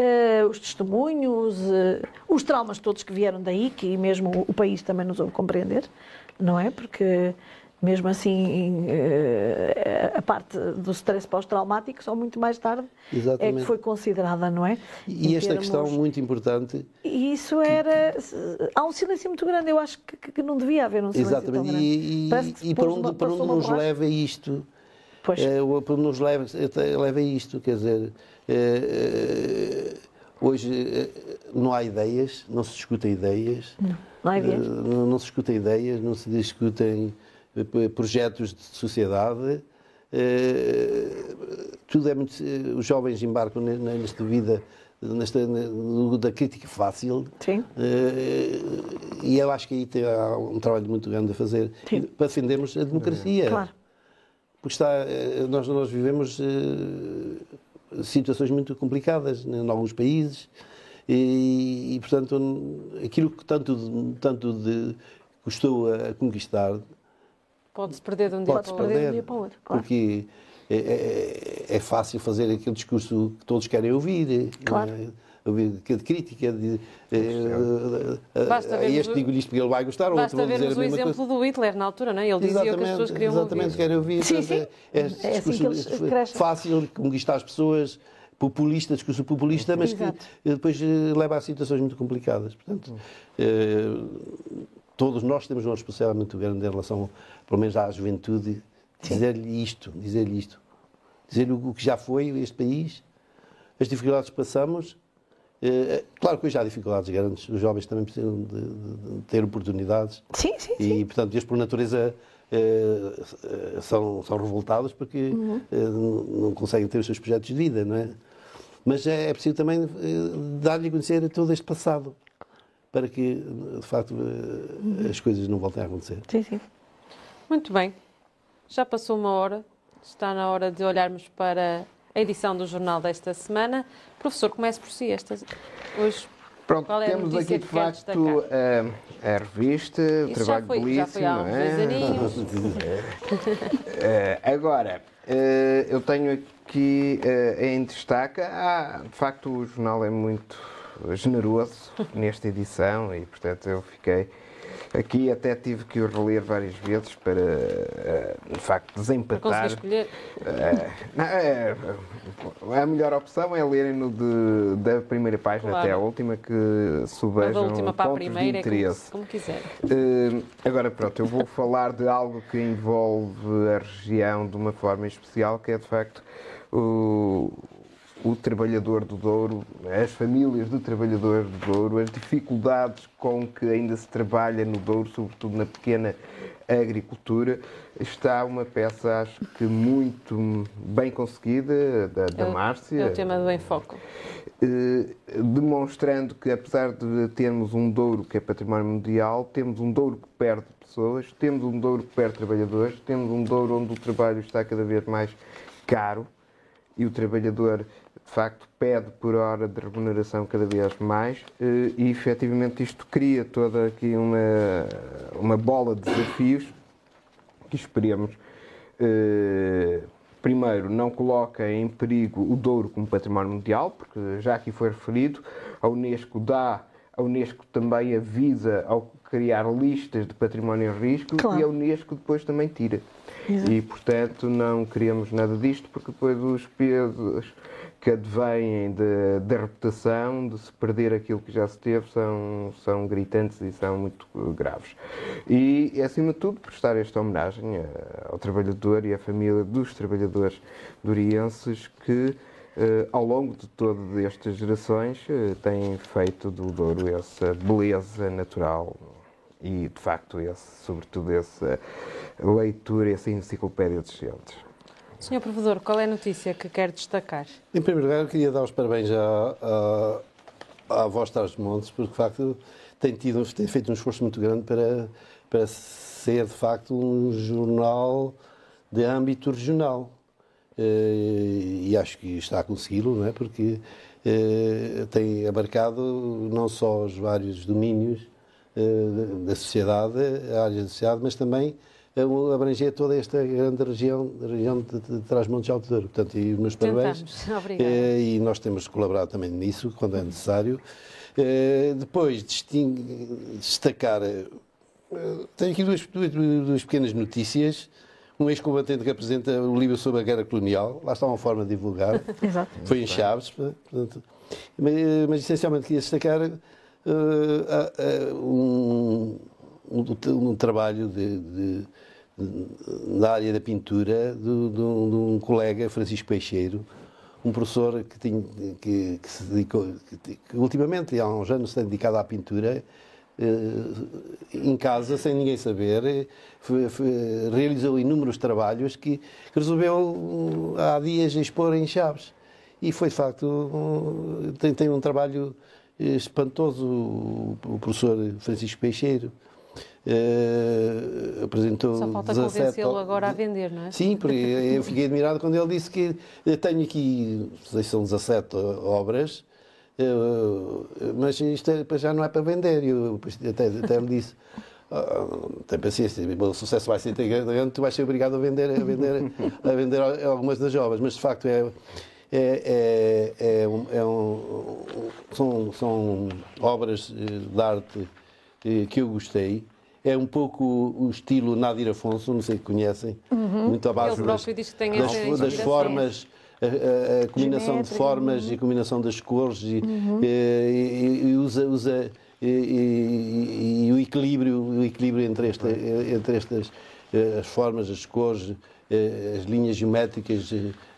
eh, os testemunhos, eh, os traumas todos que vieram daí, que mesmo o, o país também nos ouve compreender, não é? Porque mesmo assim eh, a parte do stress pós-traumático só muito mais tarde é Exatamente. que foi considerada, não é? E Em esta termos- questão muito importante, E isso era. Há um silêncio muito grande. Eu acho que, que não devia haver um silêncio tão exatamente, grande. e, e- e para onde, uma- para passou onde nos leva isto? Pois. É, para onde nos leva, leva isto? Quer dizer, é, é, hoje é, não há ideias, não se discutem ideias. Não há ideias. Eh, Não, não se discutem ideias, não se discutem eh, projetos de sociedade. Eh, tudo é muito. eh, Os jovens embarcam ne- ne- nesta vida nesta, ne- da crítica fácil. Sim. Eh, e eu acho que aí tem, há um trabalho muito grande a fazer Sim. para defendermos a democracia. Claro. Porque está, nós, nós vivemos situações muito complicadas né, em alguns países e, e, portanto, aquilo que tanto, tanto de custou a conquistar Pode-se perder de um dia pode-se para o outro. perder de um dia para o outro, claro. Porque é, é- é fácil fazer aquele discurso que todos querem ouvir. Claro. é? Que- de crítica, de, eh, Basta a vermos este o- digo isto porque ele vai gostar, outro Basta dizer vermos a o exemplo coisa. do Hitler na altura, não é? Ele dizia o que as pessoas queriam exatamente, ouvir. querem ouvir. Sim, sim. É, É assim que eles crescem. fácil de conquistar as pessoas, populista, discurso populista, mas que Exato. depois eh, leva a situações muito complicadas. Portanto, eh, todos nós temos uma responsabilidade muito grande em relação, pelo menos à juventude, dizer-lhe isto, dizer-lhe isto. Dizer-lhe o que já foi este país, as dificuldades que passamos. Eh, Claro que hoje há dificuldades grandes, os jovens também precisam de, de- de ter oportunidades. Sim, sim, sim. E, portanto, eles, por natureza, eh, eh, são, são revoltados porque Uhum. eh, não conseguem ter os seus projetos de vida, não é? Mas é, é preciso também eh, dar-lhe a conhecer todo este passado para que, de facto, eh, as coisas não voltem a acontecer. Sim, sim. Muito bem. Já passou uma hora. Está na hora de olharmos para a edição do jornal desta semana. Professor, comece por si. Esta... Hoje, Pronto, Qual é temos aqui de facto a, a revista, o isso já trabalho foi, já foi belíssimo, há não uns é? Eh, agora, eh, eu tenho aqui eh, em destaque, ah, de facto o jornal é muito generoso nesta edição e, portanto, eu fiquei aqui até tive que o reler várias vezes para, eh, de facto, desempatar. Escolher. Eh, não, é, a melhor opção é lerem-no de- da primeira página Claro. até à última, que subejam última a pontos de primeira é como, interesse. como quiser. Eh, agora pronto, eu vou falar de algo que envolve a região de uma forma especial, que é de facto o, o trabalhador do Douro, as famílias do trabalhador do Douro, as dificuldades com que ainda se trabalha no Douro, sobretudo na pequena agricultura. Está uma peça, acho que muito bem conseguida, da, da É Márcia. É o tema do Enfoco. Demonstrando que apesar de termos um Douro que é património mundial, temos um Douro que perde pessoas, temos um Douro que perde trabalhadores, temos um Douro onde o trabalho está cada vez mais caro e o trabalhador de facto pede por hora de remuneração cada vez mais eh, e efetivamente isto cria toda aqui uma, uma bola de desafios que esperemos eh, primeiro não coloca em perigo o Douro como património mundial, porque já aqui foi referido, a Unesco dá, a Unesco também avisa ao criar listas de património em risco Claro. e a Unesco depois também tira. E portanto não queremos nada disto, porque depois os pesos que advêm da reputação, de se perder aquilo que já se teve, são, são gritantes e são muito eh, graves. E, acima de tudo, prestar esta homenagem ao trabalhador e à família dos trabalhadores durienses que, eh, ao longo de todas estas gerações, eh, têm feito do Douro essa beleza natural e, de facto, esse, sobretudo essa leitura, essa enciclopédia de Gentes. Senhor Provedor, qual é a notícia que quer destacar? Em primeiro lugar, eu queria dar os parabéns à, à, à Voz Traz Montes, porque de facto tem, tido, tem feito um esforço muito grande para, para ser de facto um jornal de âmbito regional. Eh, E acho que está a consegui-lo, não é? Porque eh, tem abarcado não só os vários domínios eh, da sociedade, áreas da sociedade, mas também abranger toda esta grande região, região de, de Trás-Montes de Alto Douro. Portanto, e os meus parabéns. Obrigada. Eh, e nós temos colaborado também nisso, quando é necessário. Eh, depois, destacar. eh, tenho aqui duas, duas, duas pequenas notícias. Um ex-combatente que apresenta o livro sobre a guerra colonial. Lá está uma forma de divulgar. Foi em Chaves. Portanto, mas, mas essencialmente queria destacar a- a- um, um, um trabalho de- de- na área da pintura de, um, de um colega, Francisco Peixeiro, um professor que, tinha, que, que se dedicou, que, que ultimamente, há uns anos, se dedicado à pintura, eh, em casa, sem ninguém saber, eh, realizou inúmeros trabalhos que, resolveu eh, há dias expor em Chaves. E foi, de facto, tem, tem um trabalho espantoso o professor Francisco Peixeiro. Eh, apresentou Só falta 17 convencê-lo agora a vender, não é? Sim, porque eu fiquei admirado quando ele disse que tenho aqui, sei se são 17 obras, eh, mas isto é- já não é para vender. Eu até, até lhe disse, "Ah, tem paciência, o sucesso vai ser grande, tu vais ser obrigado a vender, a vender, a vender algumas das obras, mas de facto é. É, é, é um- é um- são, são obras eh, de arte que eu gostei. É um pouco o estilo Nadir Afonso, não sei se conhecem, muito à base das, das, das formas, a, a- a combinação de formas e a combinação das cores e, eh, e- e usa, usa e, e- e o equilíbrio, o equilíbrio entre, esta, entre estas eh, as formas, as cores, eh, as linhas geométricas,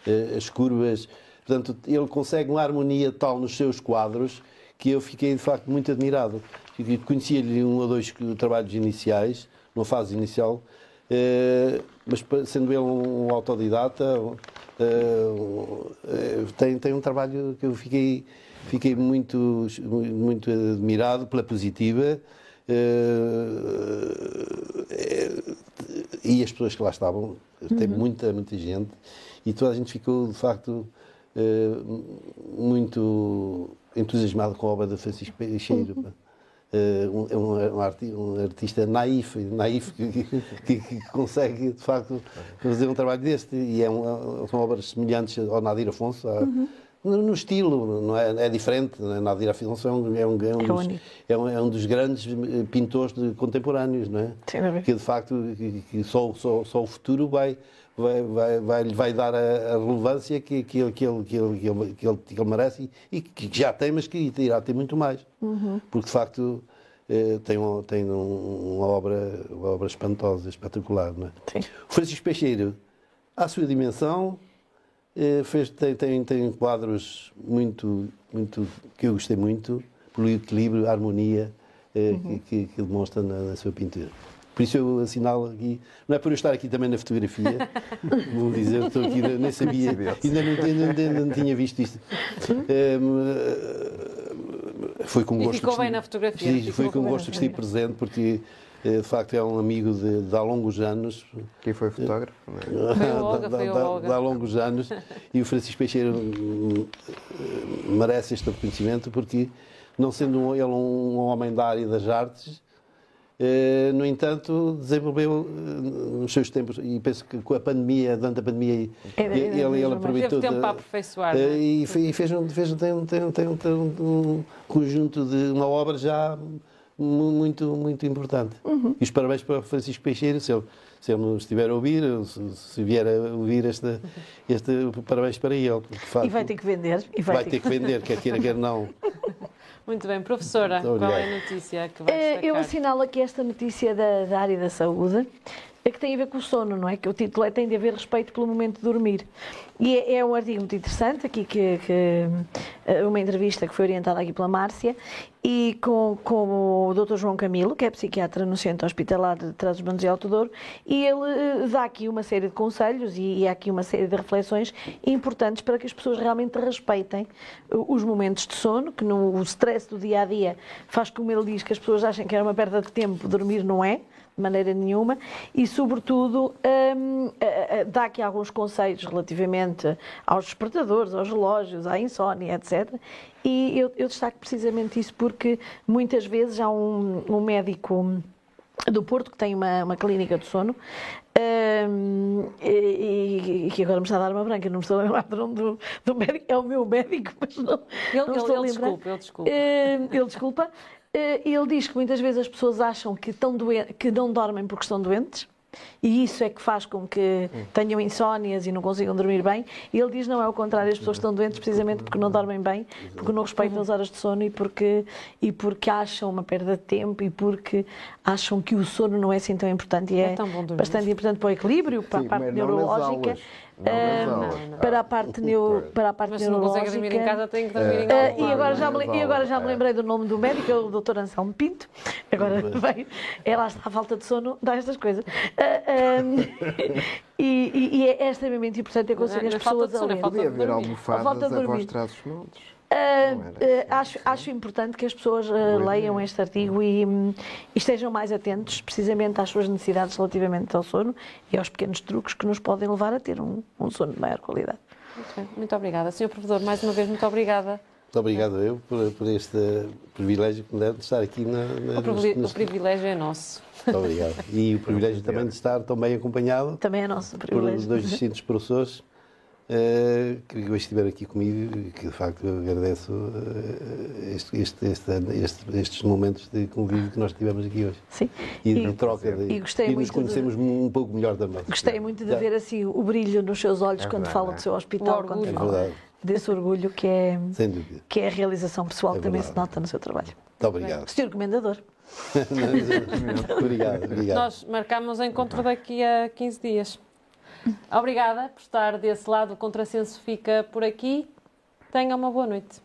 eh, as curvas. Portanto, ele consegue uma harmonia tal nos seus quadros que eu fiquei de facto muito admirado. Conhecia-lhe um ou dois trabalhos iniciais, numa fase inicial, eh, mas sendo ele um autodidata, eh, eh, tem, tem um trabalho que eu fiquei, fiquei muito, muito admirado pela positiva. e as pessoas que lá estavam, tem muita, muita gente, e toda a gente ficou, de facto, muito entusiasmado com a obra de Francisco Peixeiro. Eh, um, é um, é um arti- um artista naif, naif que, que- que- consegue, de facto, fazer um trabalho deste. E é um- são obras semelhantes ao Nadir Afonso, à- no, no estilo, não é, é diferente, é nada de ir à Afonso é um, é um, é É dos, é um, é um dos grandes eh, pintores de- contemporâneos, não é? Dúvida. Que de facto que, que só, só, só o futuro vai, vai, vai, vai, vai dar a, relevância que, que, ele, que, ele, que, ele, que, ele, que, ele, que ele merece e que, já tem, mas que irá ter muito mais. Porque de facto eh, tem, um, tem um- uma, obra, uma obra espantosa, espetacular. Não é? Sim. O Francisco Peixeiro, à sua dimensão, eh, fez, tem, tem, tem quadros muito, muito, que eu gostei muito, pelo equilíbrio, a harmonia eh, que, que, que demonstra na, na sua pintura. Por isso eu assinalo aqui, não é por eu estar aqui também na fotografia, vou dizer, estou aqui, nem sabia, ainda não, tinha- ainda não tinha visto isto. Eh, foi com E gosto ficou que bem estive- na fotografia, Sim, foi com gosto que estive presente, porque eh, de facto é um amigo de, de há longos anos, Quem foi fotógrafo? é? Foi o Olga, de- foi o de- Olga. de há longos anos e o Francisco Peixeira hum, eh, merece este reconhecimento porque, não sendo um- ele um homem da área das artes, no entanto, desenvolveu eh, nos seus tempos, e penso que com a pandemia, durante a pandemia, É, é, é, ele, ele mesmo, aproveitou. Teve tempo para aperfeiçoar. eh, e fe- fez, um- fez tem, um- conjunto de uma obra já mu- muito, muito importante. Uhum. E os parabéns para o Francisco Peixeira, se ele, se ele nos estiver a ouvir, ou se, vier a ouvir este, este parabéns para ele. E vai ter que vender. Vai, vai ter que vender, quer queira, quer não. Muito bem, professora, Muito qual é a notícia que vai Eh, Eu destacar? assinalo aqui esta notícia da, da área da saúde, eh, que tem a ver com o sono, não é? Que o título é Tem de haver respeito pelo momento de dormir. E é, é um artigo muito interessante, aqui que, que, eh, uma entrevista que foi orientada aqui pela Márcia, e com, com o Dr. João Camilo, que é psiquiatra no Centro Hospitalar de Trás-os-Montes e Alto Douro, e ele eh, dá aqui uma série de conselhos e, e há aqui uma série de reflexões importantes para que as pessoas realmente respeitem eh, os momentos de sono, que no, stress do dia a dia faz como ele diz que as pessoas achem que é uma perda de tempo, dormir não é, maneira nenhuma, e sobretudo eh, dá aqui alguns conselhos relativamente aos despertadores, aos relógios, à insónia, etc. E eu, eu destaco precisamente isso porque muitas vezes há um, um médico do Porto, que tem uma, uma clínica de sono, hum, e, e- que agora me está a dar uma branca, não me estou a lembrar do nome do, do médico, é o meu médico, mas não, Ele- não ele- ele desculpa, ele desculpa. Hum, ele desculpa. Eh, Ele diz que muitas vezes as pessoas acham que, estão que não dormem porque estão doentes. E isso é que faz com que tenham insónias e não consigam dormir bem. E ele diz não é o contrário, as pessoas estão doentes precisamente porque não dormem bem, porque não respeitam as horas de sono e porque, e porque acham uma perda de tempo e porque acham que o sono não é assim tão importante. E É é, bastante importante para o equilíbrio, para Sim, a parte mas não neurológica. Não aulas. para a parte, neu, para a parte Mas se não consegue neurológica. dormir em casa, tem que dormir em Ah, algum e agora é? já, me, e agora já me É. lembrei do nome do médico, é o Dr. Anselmo Pinto. Agora veio. É lá está a falta de sono, dá estas coisas. Ah, e, e- e é extremamente importante aconselhar é as falta pessoas de a sono, é ler. de haver almofadas falta de a trás dos montes. Ah, ah, acho, acho importante que as pessoas ah, leiam este artigo e, e estejam mais atentos precisamente às suas necessidades relativamente ao sono e aos pequenos truques que nos podem levar a ter um, um sono de maior qualidade. Muito bem, Muito obrigada. Senhor Professor, mais uma vez, muito obrigada. Muito obrigado eu por, por este privilégio que me deram de estar aqui na, na O, nos- o privilégio é nosso. Muito obrigado. E o privilégio também de estar tão bem acompanhado Também é nosso por privilégio. dois distintos professores que hoje estiveram aqui comigo e que de facto eu agradeço eh, este- este- este- este- estes momentos de convívio que nós tivemos aqui hoje. Sim. E, E- de troca de, e gostei nos muito de- conhecemos um pouco melhor também. Gostei muito de ver assim o brilho nos seus olhos É quando verdade, fala é. do seu hospital, quando. É fala verdade, desse orgulho que é, que é a realização pessoal É que também se nota no seu trabalho. Muito obrigado. Senhor Comendador, obrigado, obrigado. Nós marcamos o encontro daqui a 15 dias. Obrigada por estar desse lado. O contrassenso fica por aqui. Tenha uma boa noite.